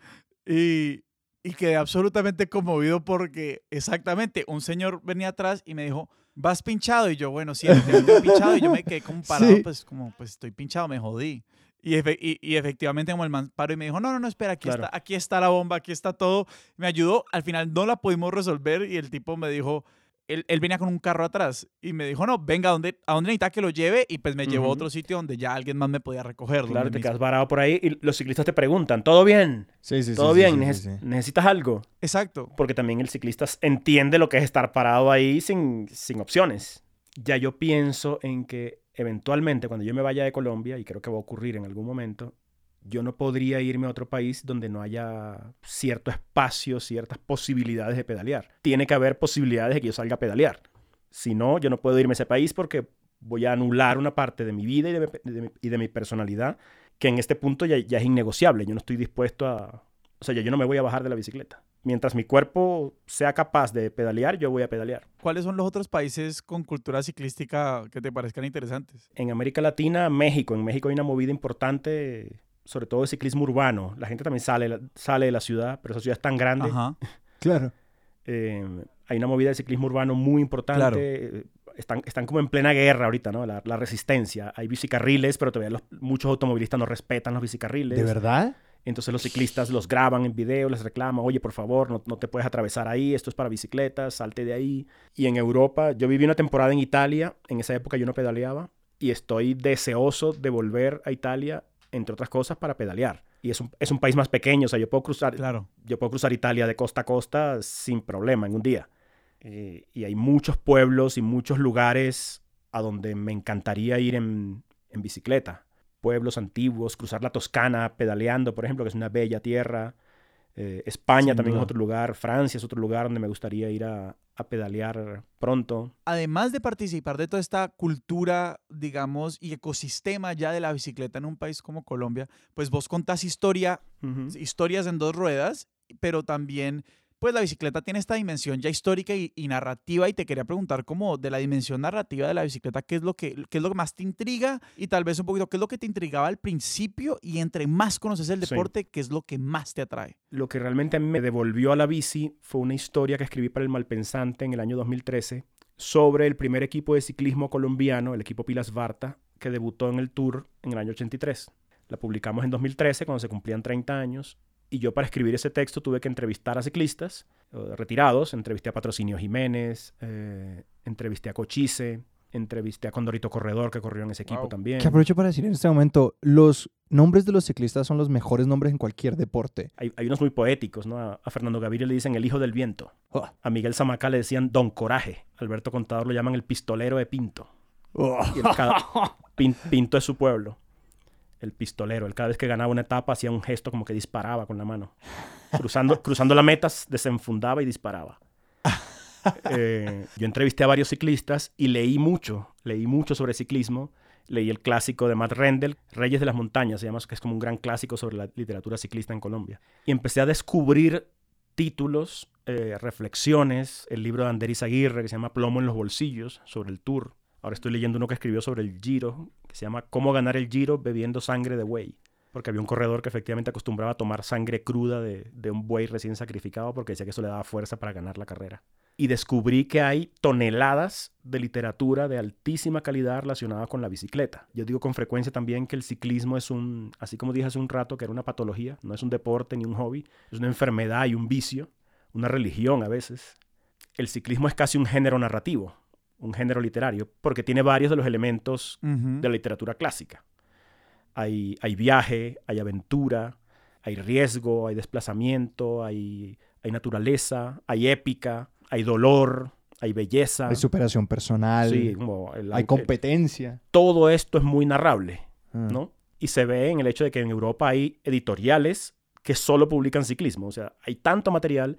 y, y quedé absolutamente conmovido porque exactamente un señor venía atrás y me dijo, vas pinchado. Y yo, bueno, sí, estoy pinchado. Y yo me quedé como (laughs) parado, pues como, pues estoy pinchado, me jodí. Y, y, efectivamente como el man paró y me dijo, no, no, no, espera, aquí, está, aquí está la bomba, aquí está todo. Me ayudó, al final no la pudimos resolver y el tipo me dijo, él, él, venía con un carro atrás y me dijo, no, venga, ¿a dónde, a dónde necesita que lo lleve? Y pues me llevó a otro sitio donde ya alguien más me podía recoger. Claro, te quedas varado por ahí y los ciclistas te preguntan, ¿todo bien? Sí, sí, ¿Todo sí, bien? ¿Necesitas algo? Exacto. Porque también el ciclista entiende lo que es estar parado ahí sin, sin opciones. ya yo pienso en que eventualmente cuando yo me vaya de Colombia, y creo que va a ocurrir en algún momento, yo no podría irme a otro país donde no haya cierto espacio, ciertas posibilidades de pedalear. Tiene que haber posibilidades de que yo salga a pedalear. Si no, yo no puedo irme a ese país porque voy a anular una parte de mi vida y de mi, y de mi personalidad que en este punto ya, ya, es innegociable. Yo no estoy dispuesto a... O sea, yo no me voy a bajar de la bicicleta. Mientras mi cuerpo sea capaz de pedalear, yo voy a pedalear. ¿Cuáles son los otros países con cultura ciclística que te parezcan interesantes? En América Latina, México. En México hay una movida importante sobre todo el ciclismo urbano. La gente también sale, sale de la ciudad, pero esa ciudad es tan grande. Ajá. (laughs) Claro. Eh, hay una movida de ciclismo urbano muy importante. Claro. Eh, están, están como en plena guerra ahorita, ¿no? La, la resistencia. Hay bicicarriles, pero todavía los, muchos automovilistas no respetan los bicicarriles. ¿De verdad? Entonces los ciclistas los graban en video, les reclaman, oye, por favor, no, no, te puedes atravesar ahí, esto es para bicicletas, salte de ahí. Y en Europa, yo viví una temporada en Italia, en esa época yo no pedaleaba, y estoy deseoso de volver a Italia entre otras cosas, para pedalear. Y es un, es un país más pequeño, o sea, yo puedo cruzar, claro. yo puedo cruzar Italia de costa a costa sin problema en un día. Eh, y hay muchos pueblos y muchos lugares a donde me encantaría ir en, en bicicleta. Pueblos antiguos, cruzar la Toscana pedaleando, por ejemplo, que es una bella tierra. Eh, España Sin también duda. es otro lugar, Francia es otro lugar donde me gustaría ir a, a, pedalear pronto. Además de participar de toda esta cultura, digamos, y ecosistema ya de la bicicleta en un país como Colombia, pues vos contás historia, uh -huh. historias en dos ruedas, pero también pues la bicicleta tiene esta dimensión ya histórica y, y, narrativa y te quería preguntar como de la dimensión narrativa de la bicicleta, ¿qué es, lo que, qué es lo que más te intriga? Y tal vez un poquito, ¿qué es lo que te intrigaba al principio? Y entre más conoces el deporte, sí. ¿qué es lo que más te atrae? Lo que realmente me devolvió a la bici fue una historia que escribí para el Malpensante en el año 2013 sobre el primer equipo de ciclismo colombiano, el equipo Pilas Varta, que debutó en el Tour en el año 83. La publicamos en 2013 cuando se cumplían 30 años y yo para escribir ese texto tuve que entrevistar a ciclistas eh, retirados, entrevisté a Patrocinio Jiménez, eh, entrevisté a Cochise, entrevisté a Condorito Corredor que corrió en ese equipo wow. también. Que aprovecho para decir en este momento, los nombres de los ciclistas son los mejores nombres en cualquier deporte. Hay, hay unos muy poéticos, ¿no? A, a, Fernando Gaviria le dicen el hijo del viento, oh. a Miguel Zamaca le decían Don Coraje, Alberto Contador lo llaman el pistolero de Pinto. Oh. Y el, (laughs) Pinto es su pueblo el pistolero. Él cada vez que ganaba una etapa hacía un gesto como que disparaba con la mano. Cruzando, cruzando la meta, desenfundaba y disparaba. (laughs) Eh, yo entrevisté a varios ciclistas y leí mucho, leí mucho sobre ciclismo. Leí el clásico de Matt Rendell, Reyes de las Montañas, se llama, que es como un gran clásico sobre la literatura ciclista en Colombia. Y empecé a descubrir títulos, eh, reflexiones, el libro de Anderis Aguirre que se llama Plomo en los bolsillos, sobre el tour. Ahora estoy leyendo uno que escribió sobre el Giro, que se llama Cómo ganar el Giro bebiendo sangre de buey. Porque había un corredor que efectivamente acostumbraba a tomar sangre cruda de, de, un buey recién sacrificado porque decía que eso le daba fuerza para ganar la carrera. Y descubrí que hay toneladas de literatura de altísima calidad relacionada con la bicicleta. Yo digo con frecuencia también que el ciclismo es un, así como dije hace un rato, que era una patología, no es un deporte ni un hobby, es una enfermedad y un vicio, una religión a veces. El ciclismo es casi un género narrativo un género literario, porque tiene varios de los elementos uh -huh. de la literatura clásica. Hay, hay, viaje, hay aventura, hay riesgo, hay desplazamiento, hay, hay naturaleza, hay épica, hay dolor, hay belleza. Hay superación personal, sí, como el, hay competencia. Todo esto es muy narrable, uh -huh. ¿no? Y se ve en el hecho de que en Europa hay editoriales que solo publican ciclismo. O sea, hay tanto material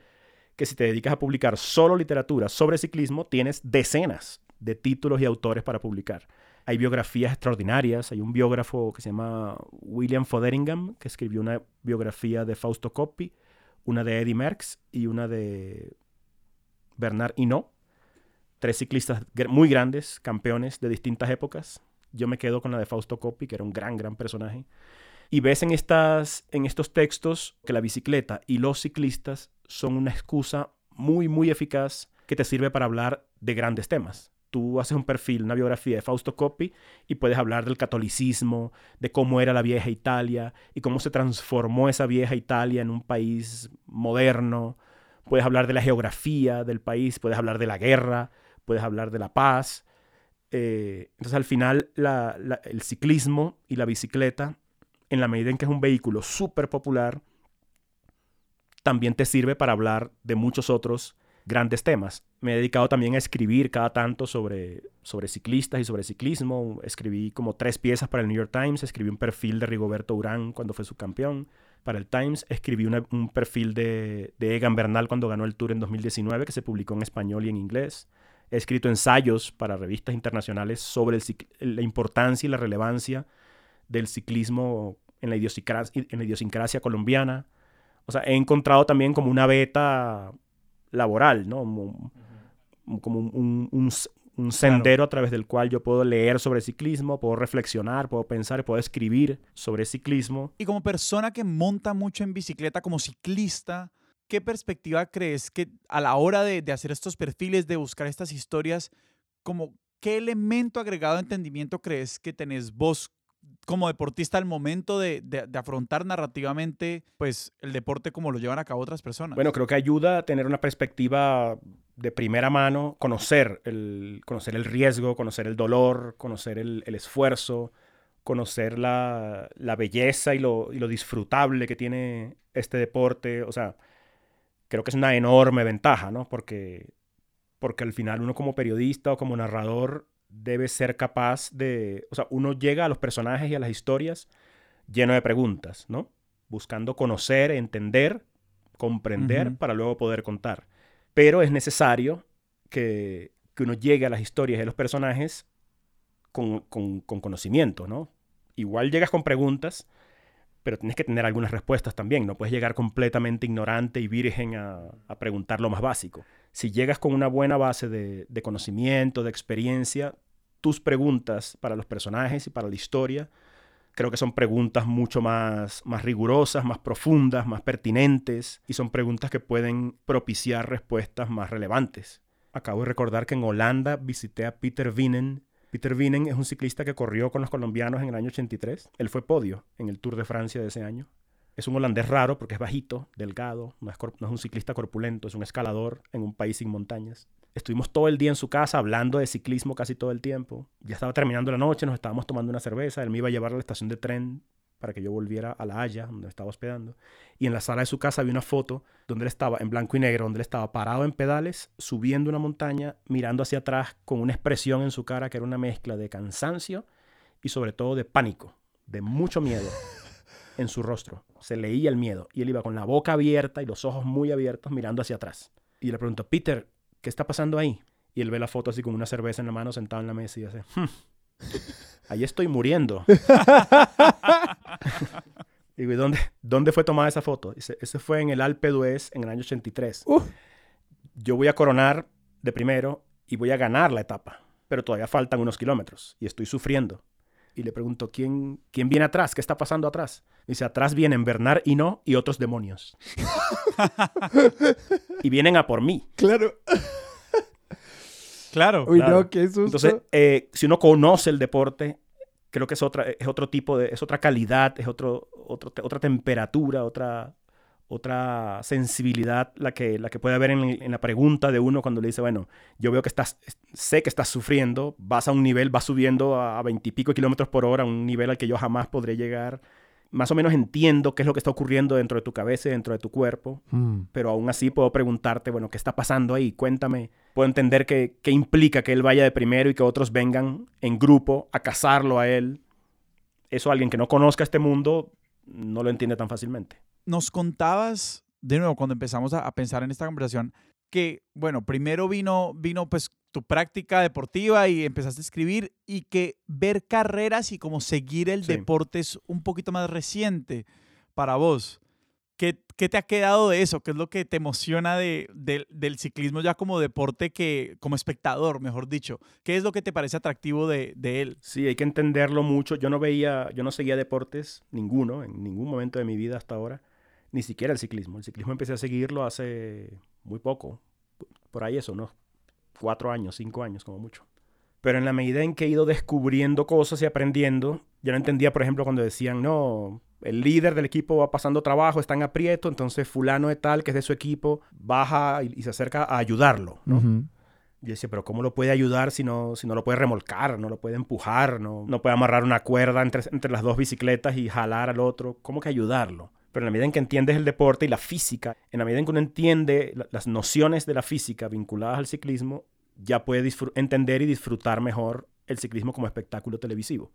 que si te dedicas a publicar solo literatura sobre ciclismo, tienes decenas de títulos y autores para publicar. Hay biografías extraordinarias. Hay un biógrafo que se llama William Fotheringham, que escribió una biografía de Fausto Coppi, una de Eddie Merckx y una de Bernard Hinault. Tres ciclistas muy grandes, campeones de distintas épocas. Yo me quedo con la de Fausto Coppi, que era un gran, gran personaje. Y ves en, estas, en estos textos que la bicicleta y los ciclistas son una excusa muy, muy eficaz que te sirve para hablar de grandes temas. Tú haces un perfil, una biografía de Fausto Coppi y puedes hablar del catolicismo, de cómo era la vieja Italia y cómo se transformó esa vieja Italia en un país moderno. Puedes hablar de la geografía del país, puedes hablar de la guerra, puedes hablar de la paz. Eh, entonces al final el ciclismo y la bicicleta, en la medida en que es un vehículo súper popular, también te sirve para hablar de muchos otros grandes temas. Me he dedicado también a escribir cada tanto sobre, sobre ciclistas y sobre ciclismo. Escribí como tres piezas para el New York Times, escribí un perfil de Rigoberto Urán cuando fue subcampeón para el Times, escribí un perfil de, de Egan Bernal cuando ganó el Tour en 2019 que se publicó en español y en inglés. He escrito ensayos para revistas internacionales sobre la importancia y la relevancia del ciclismo en la, idiosincrasia, en la idiosincrasia colombiana. O sea, he encontrado también como una beta laboral, ¿no? Como, un, sendero a través del cual yo puedo leer sobre ciclismo, puedo reflexionar, puedo pensar, puedo escribir sobre ciclismo. Y como persona que monta mucho en bicicleta, como ciclista, ¿qué perspectiva crees que a la hora de, hacer estos perfiles, de buscar estas historias, como qué elemento agregado de entendimiento crees que tenés vos como deportista al momento de, afrontar narrativamente pues el deporte como lo llevan a cabo otras personas? Bueno, creo que ayuda a tener una perspectiva de primera mano, conocer el, conocer el riesgo, conocer el dolor, conocer el, esfuerzo, conocer la, belleza y lo, y lo disfrutable que tiene este deporte. O sea, creo que es una enorme ventaja, ¿no? Porque, porque al final uno como periodista o como narrador debe ser capaz de, o sea, uno llega a los personajes y a las historias lleno de preguntas, ¿no? Buscando conocer, entender, comprender para luego poder contar. Pero es necesario que, que, uno llegue a las historias y a los personajes con, con, con conocimiento, ¿no? Igual llegas con preguntas, pero tienes que tener algunas respuestas también. No puedes llegar completamente ignorante y virgen a, preguntar lo más básico. Si llegas con una buena base de, conocimiento, de experiencia, tus preguntas para los personajes y para la historia, creo que son preguntas mucho más, más rigurosas, más profundas, más pertinentes y son preguntas que pueden propiciar respuestas más relevantes. Acabo de recordar que en Holanda visité a Peter Wienen Peter Wienen es un ciclista que corrió con los colombianos en el año 83. Él fue podio en el Tour de Francia de ese año. Es un holandés raro porque es bajito, delgado, no es, un ciclista corpulento, es un escalador en un país sin montañas. Estuvimos todo el día en su casa hablando de ciclismo casi todo el tiempo. Ya estaba terminando la noche, nos estábamos tomando una cerveza. Él me iba a llevar a la estación de tren para que yo volviera a La Haya, donde estaba hospedando. Y en la sala de su casa había una foto donde él estaba en blanco y negro, donde él estaba parado en pedales, subiendo una montaña, mirando hacia atrás con una expresión en su cara que era una mezcla de cansancio y sobre todo de pánico, de mucho miedo (laughs) en su rostro. Se leía el miedo y él iba con la boca abierta y los ojos muy abiertos mirando hacia atrás. Y le pregunto, Peter, ¿qué está pasando ahí? Y él ve la foto así con una cerveza en la mano sentado en la mesa y dice, hmm, ahí estoy muriendo. (laughs) Digo, ¿y dónde, dónde fue tomada esa foto? Dice, ese fue en el Alpe d'Huez en el año 83. Yo voy a coronar de primero y voy a ganar la etapa, pero todavía faltan unos kilómetros y estoy sufriendo. Y le pregunto, ¿quién, quién viene atrás? ¿Qué está pasando atrás? Dice, atrás vienen Bernard no y otros demonios. (laughs) y vienen a por mí. Claro. Claro. Uy, no, qué susto. Entonces, eh, si uno conoce el deporte, creo que es otra, es otro tipo de, es otra calidad, es otro, otra temperatura, otra, otra sensibilidad la que, la que puede haber en, la pregunta de uno cuando le dice, bueno, yo veo que estás, sé que estás sufriendo, vas a un nivel, vas subiendo a veintipico kilómetros por hora, un nivel al que yo jamás podré llegar más o menos entiendo qué es lo que está ocurriendo dentro de tu cabeza y dentro de tu cuerpo, mm. pero aún así puedo preguntarte, bueno, ¿qué está pasando ahí? Cuéntame. Puedo entender qué, qué implica que él vaya de primero y que otros vengan en grupo a cazarlo a él. Eso alguien que no conozca este mundo no lo entiende tan fácilmente. Nos contabas, de nuevo, cuando empezamos a, a pensar en esta conversación, que, bueno, primero vino, vino pues tu práctica deportiva y empezaste a escribir y que ver carreras y como seguir el deporte es un poquito más reciente para vos. ¿Qué, ¿Qué, te ha quedado de eso? ¿Qué es lo que te emociona de, del ciclismo ya como deporte que, como espectador, mejor dicho? ¿Qué es lo que te parece atractivo de, de, él? Sí, hay que entenderlo mucho. Yo no veía, yo no seguía deportes, ninguno, en ningún momento de mi vida hasta ahora, ni siquiera el ciclismo. El ciclismo empecé a seguirlo hace muy poco, por ahí eso, ¿no? cuatro años, cinco años como mucho. Pero en la medida en que he ido descubriendo cosas y aprendiendo, yo no entendía, por ejemplo, cuando decían, no, el líder del equipo va pasando trabajo, está en aprieto, entonces fulano de tal, que es de su equipo, baja y, se acerca a ayudarlo, ¿no? Yo decía, pero ¿cómo lo puede ayudar si no, si no lo puede remolcar, no lo puede empujar, no, no puede amarrar una cuerda entre, entre las dos bicicletas y jalar al otro? ¿Cómo que ayudarlo? Pero en la medida en que entiendes el deporte y la física, en la medida en que uno entiende la- las nociones de la física vinculadas al ciclismo, ya puede entender y disfrutar mejor el ciclismo como espectáculo televisivo.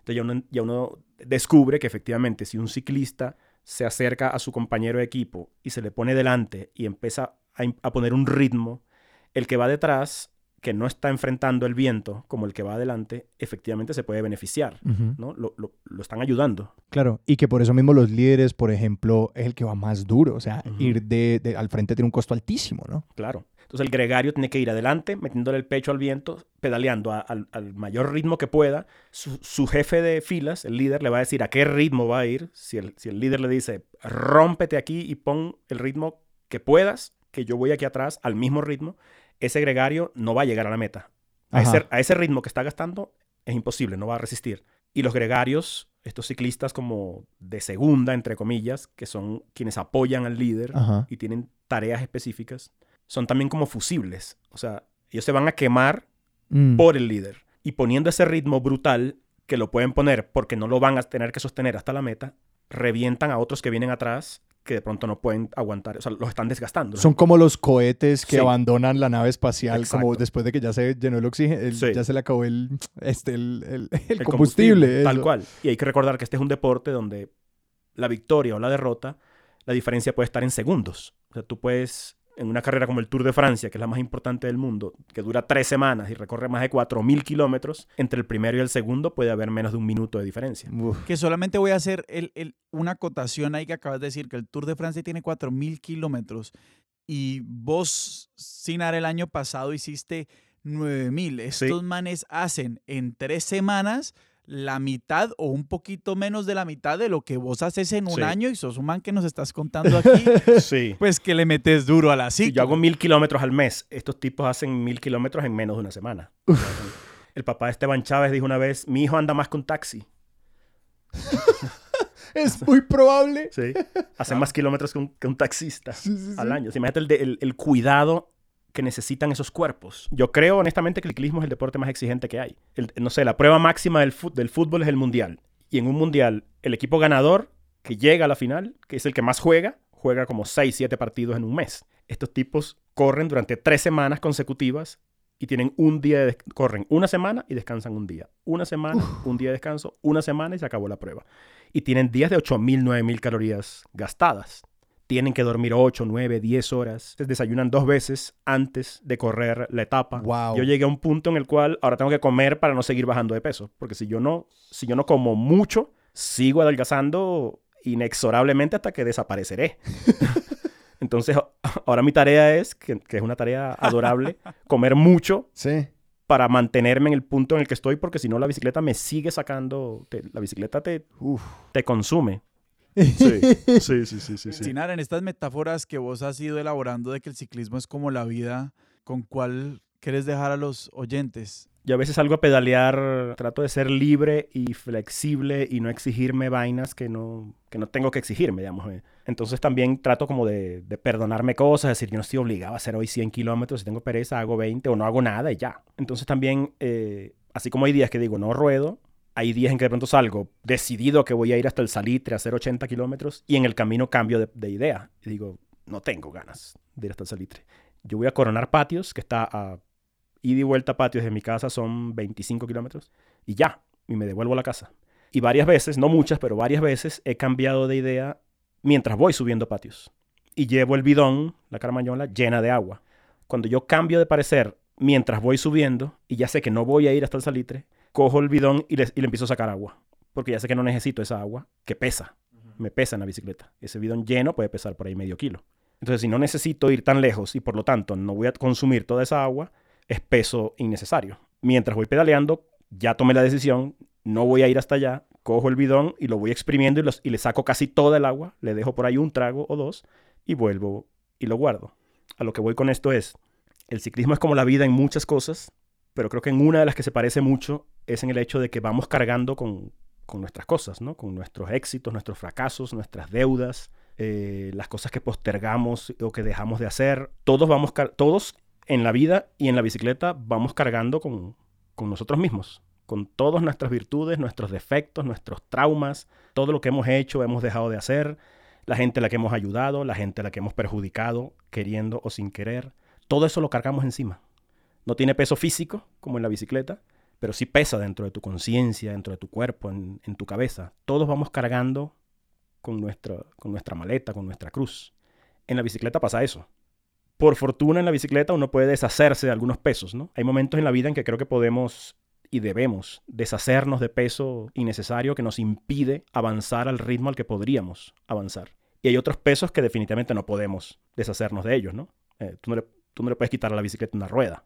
Entonces ya uno, ya uno descubre que efectivamente si un ciclista se acerca a su compañero de equipo y se le pone delante y empieza a poner un ritmo, el que va detrás, que no está enfrentando el viento como el que va adelante, efectivamente se puede beneficiar. ¿no? Lo, lo- lo están ayudando. Claro, y que por eso mismo los líderes, por ejemplo, es el que va más duro. O sea, ir de, de- al frente tiene un costo altísimo, ¿no? Claro. Entonces el gregario tiene que ir adelante, metiéndole el pecho al viento, pedaleando a- al, al mayor ritmo que pueda. Su, su jefe de filas, el líder, le va a decir a qué ritmo va a ir. Si el, si el líder le dice, rómpete aquí y pon el ritmo que puedas, que yo voy aquí atrás al mismo ritmo, ese gregario no va a llegar a la meta. A ese, a ese ritmo que está gastando es imposible, no va a resistir. Y los gregarios, estos ciclistas como de segunda, entre comillas, que son quienes apoyan al líder, Ajá. y tienen tareas específicas, son también como fusibles. O sea, ellos se van a quemar Mm. por el líder. Y poniendo ese ritmo brutal, que lo pueden poner porque no lo van a tener que sostener hasta la meta, revientan a otros que vienen atrás que de pronto no pueden aguantar. O sea, los están desgastando. Son como los cohetes que Sí. abandonan la nave espacial, como después de que ya se llenó el oxígeno, Sí. ya se le acabó el, este, el, el- (laughs) el El combustible. Tal cual. Y hay que recordar que este es un deporte donde la victoria o la derrota, la diferencia puede estar en segundos. O sea, tú puedes, en una carrera como el Tour de Francia, que es la más importante del mundo, que dura tres semanas y recorre más de 4.000 kilómetros, entre el primero y el segundo puede haber menos de un minuto de diferencia. Uf. Que solamente voy a hacer el- el- una acotación ahí que acabas de decir, que el Tour de Francia tiene 4.000 kilómetros y vos, Sinar, el año pasado hiciste 9.000. Estos manes hacen en tres semanas la mitad o un poquito menos de la mitad de lo que vos haces en un Sí. año y sos un man que nos estás contando aquí, (laughs) Sí. pues que le metes duro a la Si cicla. yo hago mil kilómetros al mes, estos tipos hacen mil kilómetros en menos de una semana. El papá de Esteban Chávez dijo una vez, mi hijo anda más con taxi. (laughs) Es muy probable. Sí. Hace más kilómetros que un, que un taxista Sí, sí, al año. Imagínate el, de- el- el cuidado que necesitan esos cuerpos. Yo creo honestamente que el ciclismo es el deporte más exigente que hay. El- no sé, la prueba máxima del, fútbol es el mundial. Y en un mundial, el equipo ganador que llega a la final, que es el que más juega, juega como 6, 7 partidos en un mes. Estos tipos corren durante tres semanas consecutivas y tienen un día de corren una semana y descansan un día. Una semana, un día de descanso, una semana y se acabó la prueba. Y tienen días de 8.000, 9.000 calorías gastadas. Tienen que dormir 8, 9, 10 horas. Se desayunan dos veces antes de correr la etapa. Wow. Yo llegué a un punto en el cual ahora tengo que comer para no seguir bajando de peso. Porque si yo no, si yo no como mucho, sigo adelgazando inexorablemente hasta que desapareceré. (laughs) Entonces, ahora mi tarea es, que, que es una tarea adorable, (laughs) comer mucho Sí. para mantenerme en el punto en el que estoy, porque si no la bicicleta me sigue sacando, te- la bicicleta te, Uf. te consume. (laughs) Sí, sí, sí, sí, sí. Sinar, en estas metáforas que vos has ido elaborando de que el ciclismo es como la vida, ¿con cuál quieres dejar a los oyentes? Yo a veces salgo a pedalear, trato de ser libre y flexible y no exigirme vainas que no, que no tengo que exigirme, digamos. eh. Entonces también trato como de, de perdonarme cosas, es decir, yo no estoy obligado a hacer hoy 100 kilómetros, si tengo pereza hago 20 o no hago nada y ya. Entonces también, eh, así como hay días que digo no ruedo, hay días en que de pronto salgo decidido que voy a ir hasta el Salitre a hacer 80 kilómetros y en el camino cambio de, de idea y digo, no tengo ganas de ir hasta el Salitre. Yo voy a Coronar Patios, que está a ida y vuelta patios de mi casa son 25 kilómetros y ya, y me devuelvo a la casa. Y varias veces, no muchas, pero varias veces he cambiado de idea mientras voy subiendo patios. Y llevo el bidón, la carmañola, llena de agua. Cuando yo cambio de parecer mientras voy subiendo y ya sé que no voy a ir hasta el salitre, cojo el bidón y le, y le empiezo a sacar agua. Porque ya sé que no necesito esa agua, que pesa. Me pesa en la bicicleta. Ese bidón lleno puede pesar por ahí medio kilo. Entonces, si no necesito ir tan lejos y por lo tanto no voy a consumir toda esa agua, es peso innecesario. Mientras voy pedaleando, ya tomé la decisión, no voy a ir hasta allá, cojo el bidón y lo voy exprimiendo y, los- y le saco casi toda el agua, le dejo por ahí un trago o dos y vuelvo y lo guardo. A lo que voy con esto es, el ciclismo es como la vida en muchas cosas, pero creo que en una de las que se parece mucho es en el hecho de que vamos cargando con, con nuestras cosas, ¿no? Con nuestros éxitos, nuestros fracasos, nuestras deudas, eh, las cosas que postergamos o que dejamos de hacer. Todos vamos, todos en la vida y en la bicicleta vamos cargando con, con nosotros mismos, con todas nuestras virtudes, nuestros defectos, nuestros traumas, todo lo que hemos hecho, hemos dejado de hacer. la gente a la que hemos ayudado, la gente a la que hemos perjudicado, queriendo o sin querer. Todo eso lo cargamos encima. No tiene peso físico, como en la bicicleta, pero sí pesa dentro de tu conciencia, dentro de tu cuerpo, en, tu cabeza. Todos vamos cargando con nuestra, con nuestra maleta, con nuestra cruz. En la bicicleta pasa eso. Por fortuna en la bicicleta uno puede deshacerse de algunos pesos, ¿no? Hay momentos en la vida en que creo que podemos y debemos deshacernos de peso innecesario que nos impide avanzar al ritmo al que podríamos avanzar. Y hay otros pesos que definitivamente no podemos deshacernos de ellos, ¿no? Eh, tú, no le, tú no le puedes quitar a la bicicleta una rueda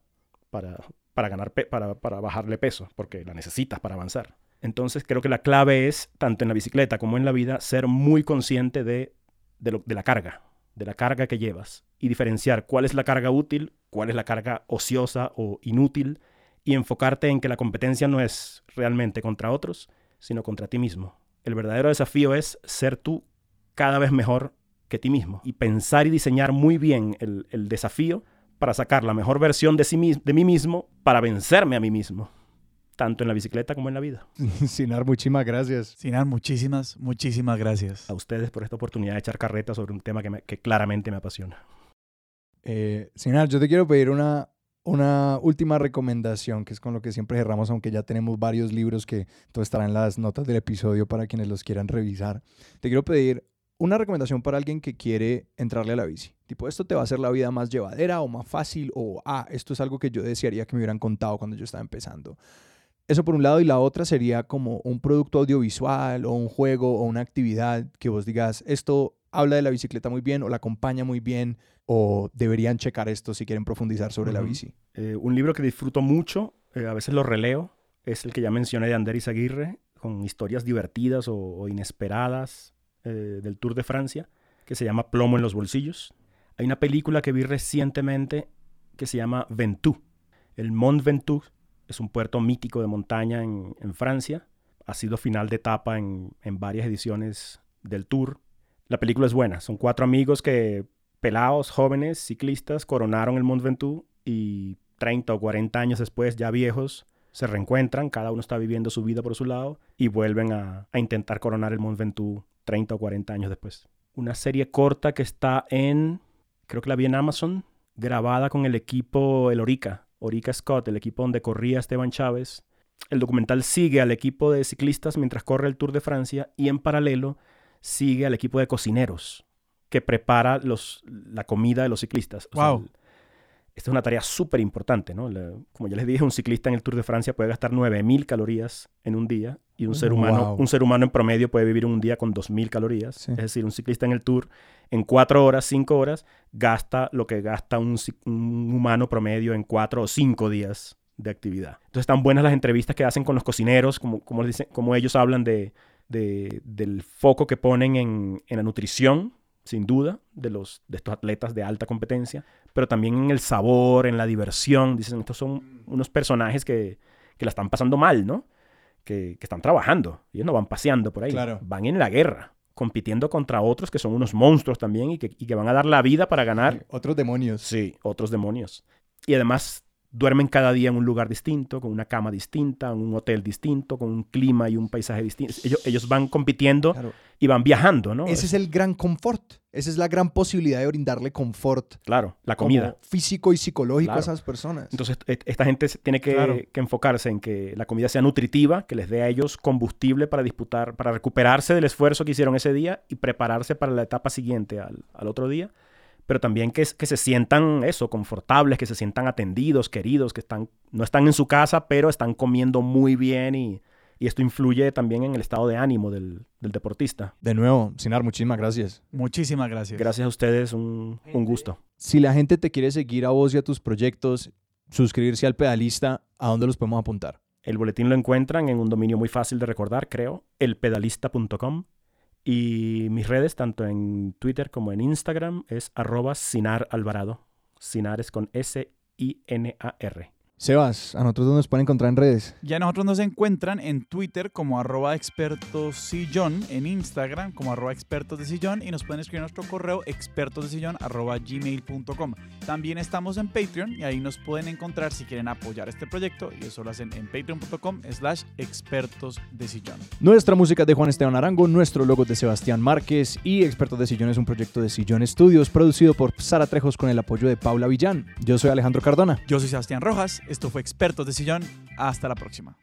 para, para, ganar para, para bajarle peso, porque la necesitas para avanzar. Entonces creo que la clave es, tanto en la bicicleta como en la vida, ser muy consciente de, de, la carga, de la carga que llevas y diferenciar cuál es la carga útil, cuál es la carga ociosa o inútil y enfocarte en que la competencia no es realmente contra otros, sino contra ti mismo. El verdadero desafío es ser tú cada vez mejor que ti mismo y pensar y diseñar muy bien el, el desafío para sacar la mejor versión de, sí, de mí mismo para vencerme a mí mismo, tanto en la bicicleta como en la vida. (laughs) Sinar, muchísimas gracias. Sinar, muchísimas, muchísimas gracias. A ustedes por esta oportunidad de echar carreta sobre un tema que, me, que claramente me apasiona. Eh, Sinar, yo te quiero pedir una, una última recomendación, que es con lo que siempre cerramos, aunque ya tenemos varios libros que todo estará en las notas del episodio para quienes los quieran revisar. Te quiero pedir una recomendación para alguien que quiere entrarle a la bici. Tipo, esto te va a hacer la vida más llevadera o más fácil o, ah, esto es algo que yo desearía que me hubieran contado cuando yo estaba empezando. Eso por un lado y la otra sería como un producto audiovisual o un juego o una actividad que vos digas, esto habla de la bicicleta muy bien o la acompaña muy bien o deberían checar esto si quieren profundizar sobre uh -huh. la bici? Eh, un libro que disfruto mucho, eh, a veces lo releo, es el que ya mencioné de Anderis Aguirre, con historias divertidas o, o inesperadas eh, del Tour de Francia, que se llama Plomo en los bolsillos. Hay una película que vi recientemente que se llama Ventoux. El Mont Ventoux es un puerto mítico de montaña en, Francia. Ha sido final de etapa en, en varias ediciones del Tour. La película es buena. Son cuatro amigos que pelados, jóvenes, ciclistas, coronaron el Mont Ventoux y 30 o 40 años después, ya viejos, se reencuentran, cada uno está viviendo su vida por su lado y vuelven a, a intentar coronar el Mont Ventoux 30 o 40 años después. Una serie corta que está en, creo que la vi en Amazon, grabada con el equipo, el Orica, Orica Scott, el equipo donde corría Esteban Chávez. El documental sigue al equipo de ciclistas mientras corre el Tour de Francia y en paralelo sigue al equipo de cocineros que prepara los, la comida de los ciclistas. O wow. sea, esta es una tarea súper importante, ¿no? La, como ya les dije, un ciclista en el Tour de Francia puede gastar 9.000 calorías en un día y un ser, humano, Wow. un ser humano en promedio puede vivir un día con 2.000 calorías. Sí. Es decir, un ciclista en el Tour en 4 horas, 5 horas, gasta lo que gasta un, un humano promedio en 4 o 5 días de actividad. Entonces están buenas las entrevistas que hacen con los cocineros, como, como, dicen, como ellos hablan de, de- del foco que ponen en, en la nutrición, sin duda, de, los, de estos atletas de alta competencia, pero también en el sabor, en la diversión. Dicen, estos son unos personajes que, que la están pasando mal, ¿no? Que, que están trabajando. Ellos no van paseando por ahí. Claro. Van en la guerra, compitiendo contra otros que son unos monstruos también y que, y que van a dar la vida para ganar. Otros demonios. Sí, otros demonios. Y además duermen cada día en un lugar distinto, con una cama distinta, en un hotel distinto, con un clima y un paisaje distinto. Ellos, ellos van compitiendo Claro. y van viajando, ¿no? Ese es el gran confort. Esa es la gran posibilidad de brindarle confort Claro, la como comida. físico y psicológico Claro. a esas personas. Entonces, e- esta gente tiene que, Claro. que enfocarse en que la comida sea nutritiva, que les dé a ellos combustible para disputar, para recuperarse del esfuerzo que hicieron ese día y prepararse para la etapa siguiente al, al otro día. Pero también que, es- que se sientan eso, confortables, que se sientan atendidos, queridos, que están, no están en su casa, pero están comiendo muy bien y, y esto influye también en el estado de ánimo del, del deportista. de nuevo, Sinar, muchísimas gracias. Muchísimas gracias. Gracias a ustedes, un, un gusto. Si la gente te quiere seguir a vos y a tus proyectos, suscribirse al pedalista, ¿a dónde los podemos apuntar? El boletín lo encuentran en un dominio muy fácil de recordar, creo, elpedalista.com. Y mis redes, tanto en Twitter como en Instagram, es arroba Sinar Alvarado. Sinar es con S-I-N-A-R. Sebas, ¿a nosotros dónde nos pueden encontrar en redes? Ya nosotros nos encuentran en Twitter como arroba expertosillón, en Instagram como arroba expertos de sillón y nos pueden escribir nuestro correo expertosdesillón arroba gmail.com. También estamos en Patreon y ahí nos pueden encontrar si quieren apoyar este proyecto y eso lo hacen en patreon.com slash expertos de sillón. Nuestra música es de Juan Esteban Arango, nuestro logo es de Sebastián Márquez y Expertos de Sillón es un proyecto de Sillón Studios producido por Sara Trejos con el apoyo de Paula Villán. Yo soy Alejandro Cardona. Yo soy Sebastián Rojas, esto fue Expertos de Sillón. Hasta la próxima.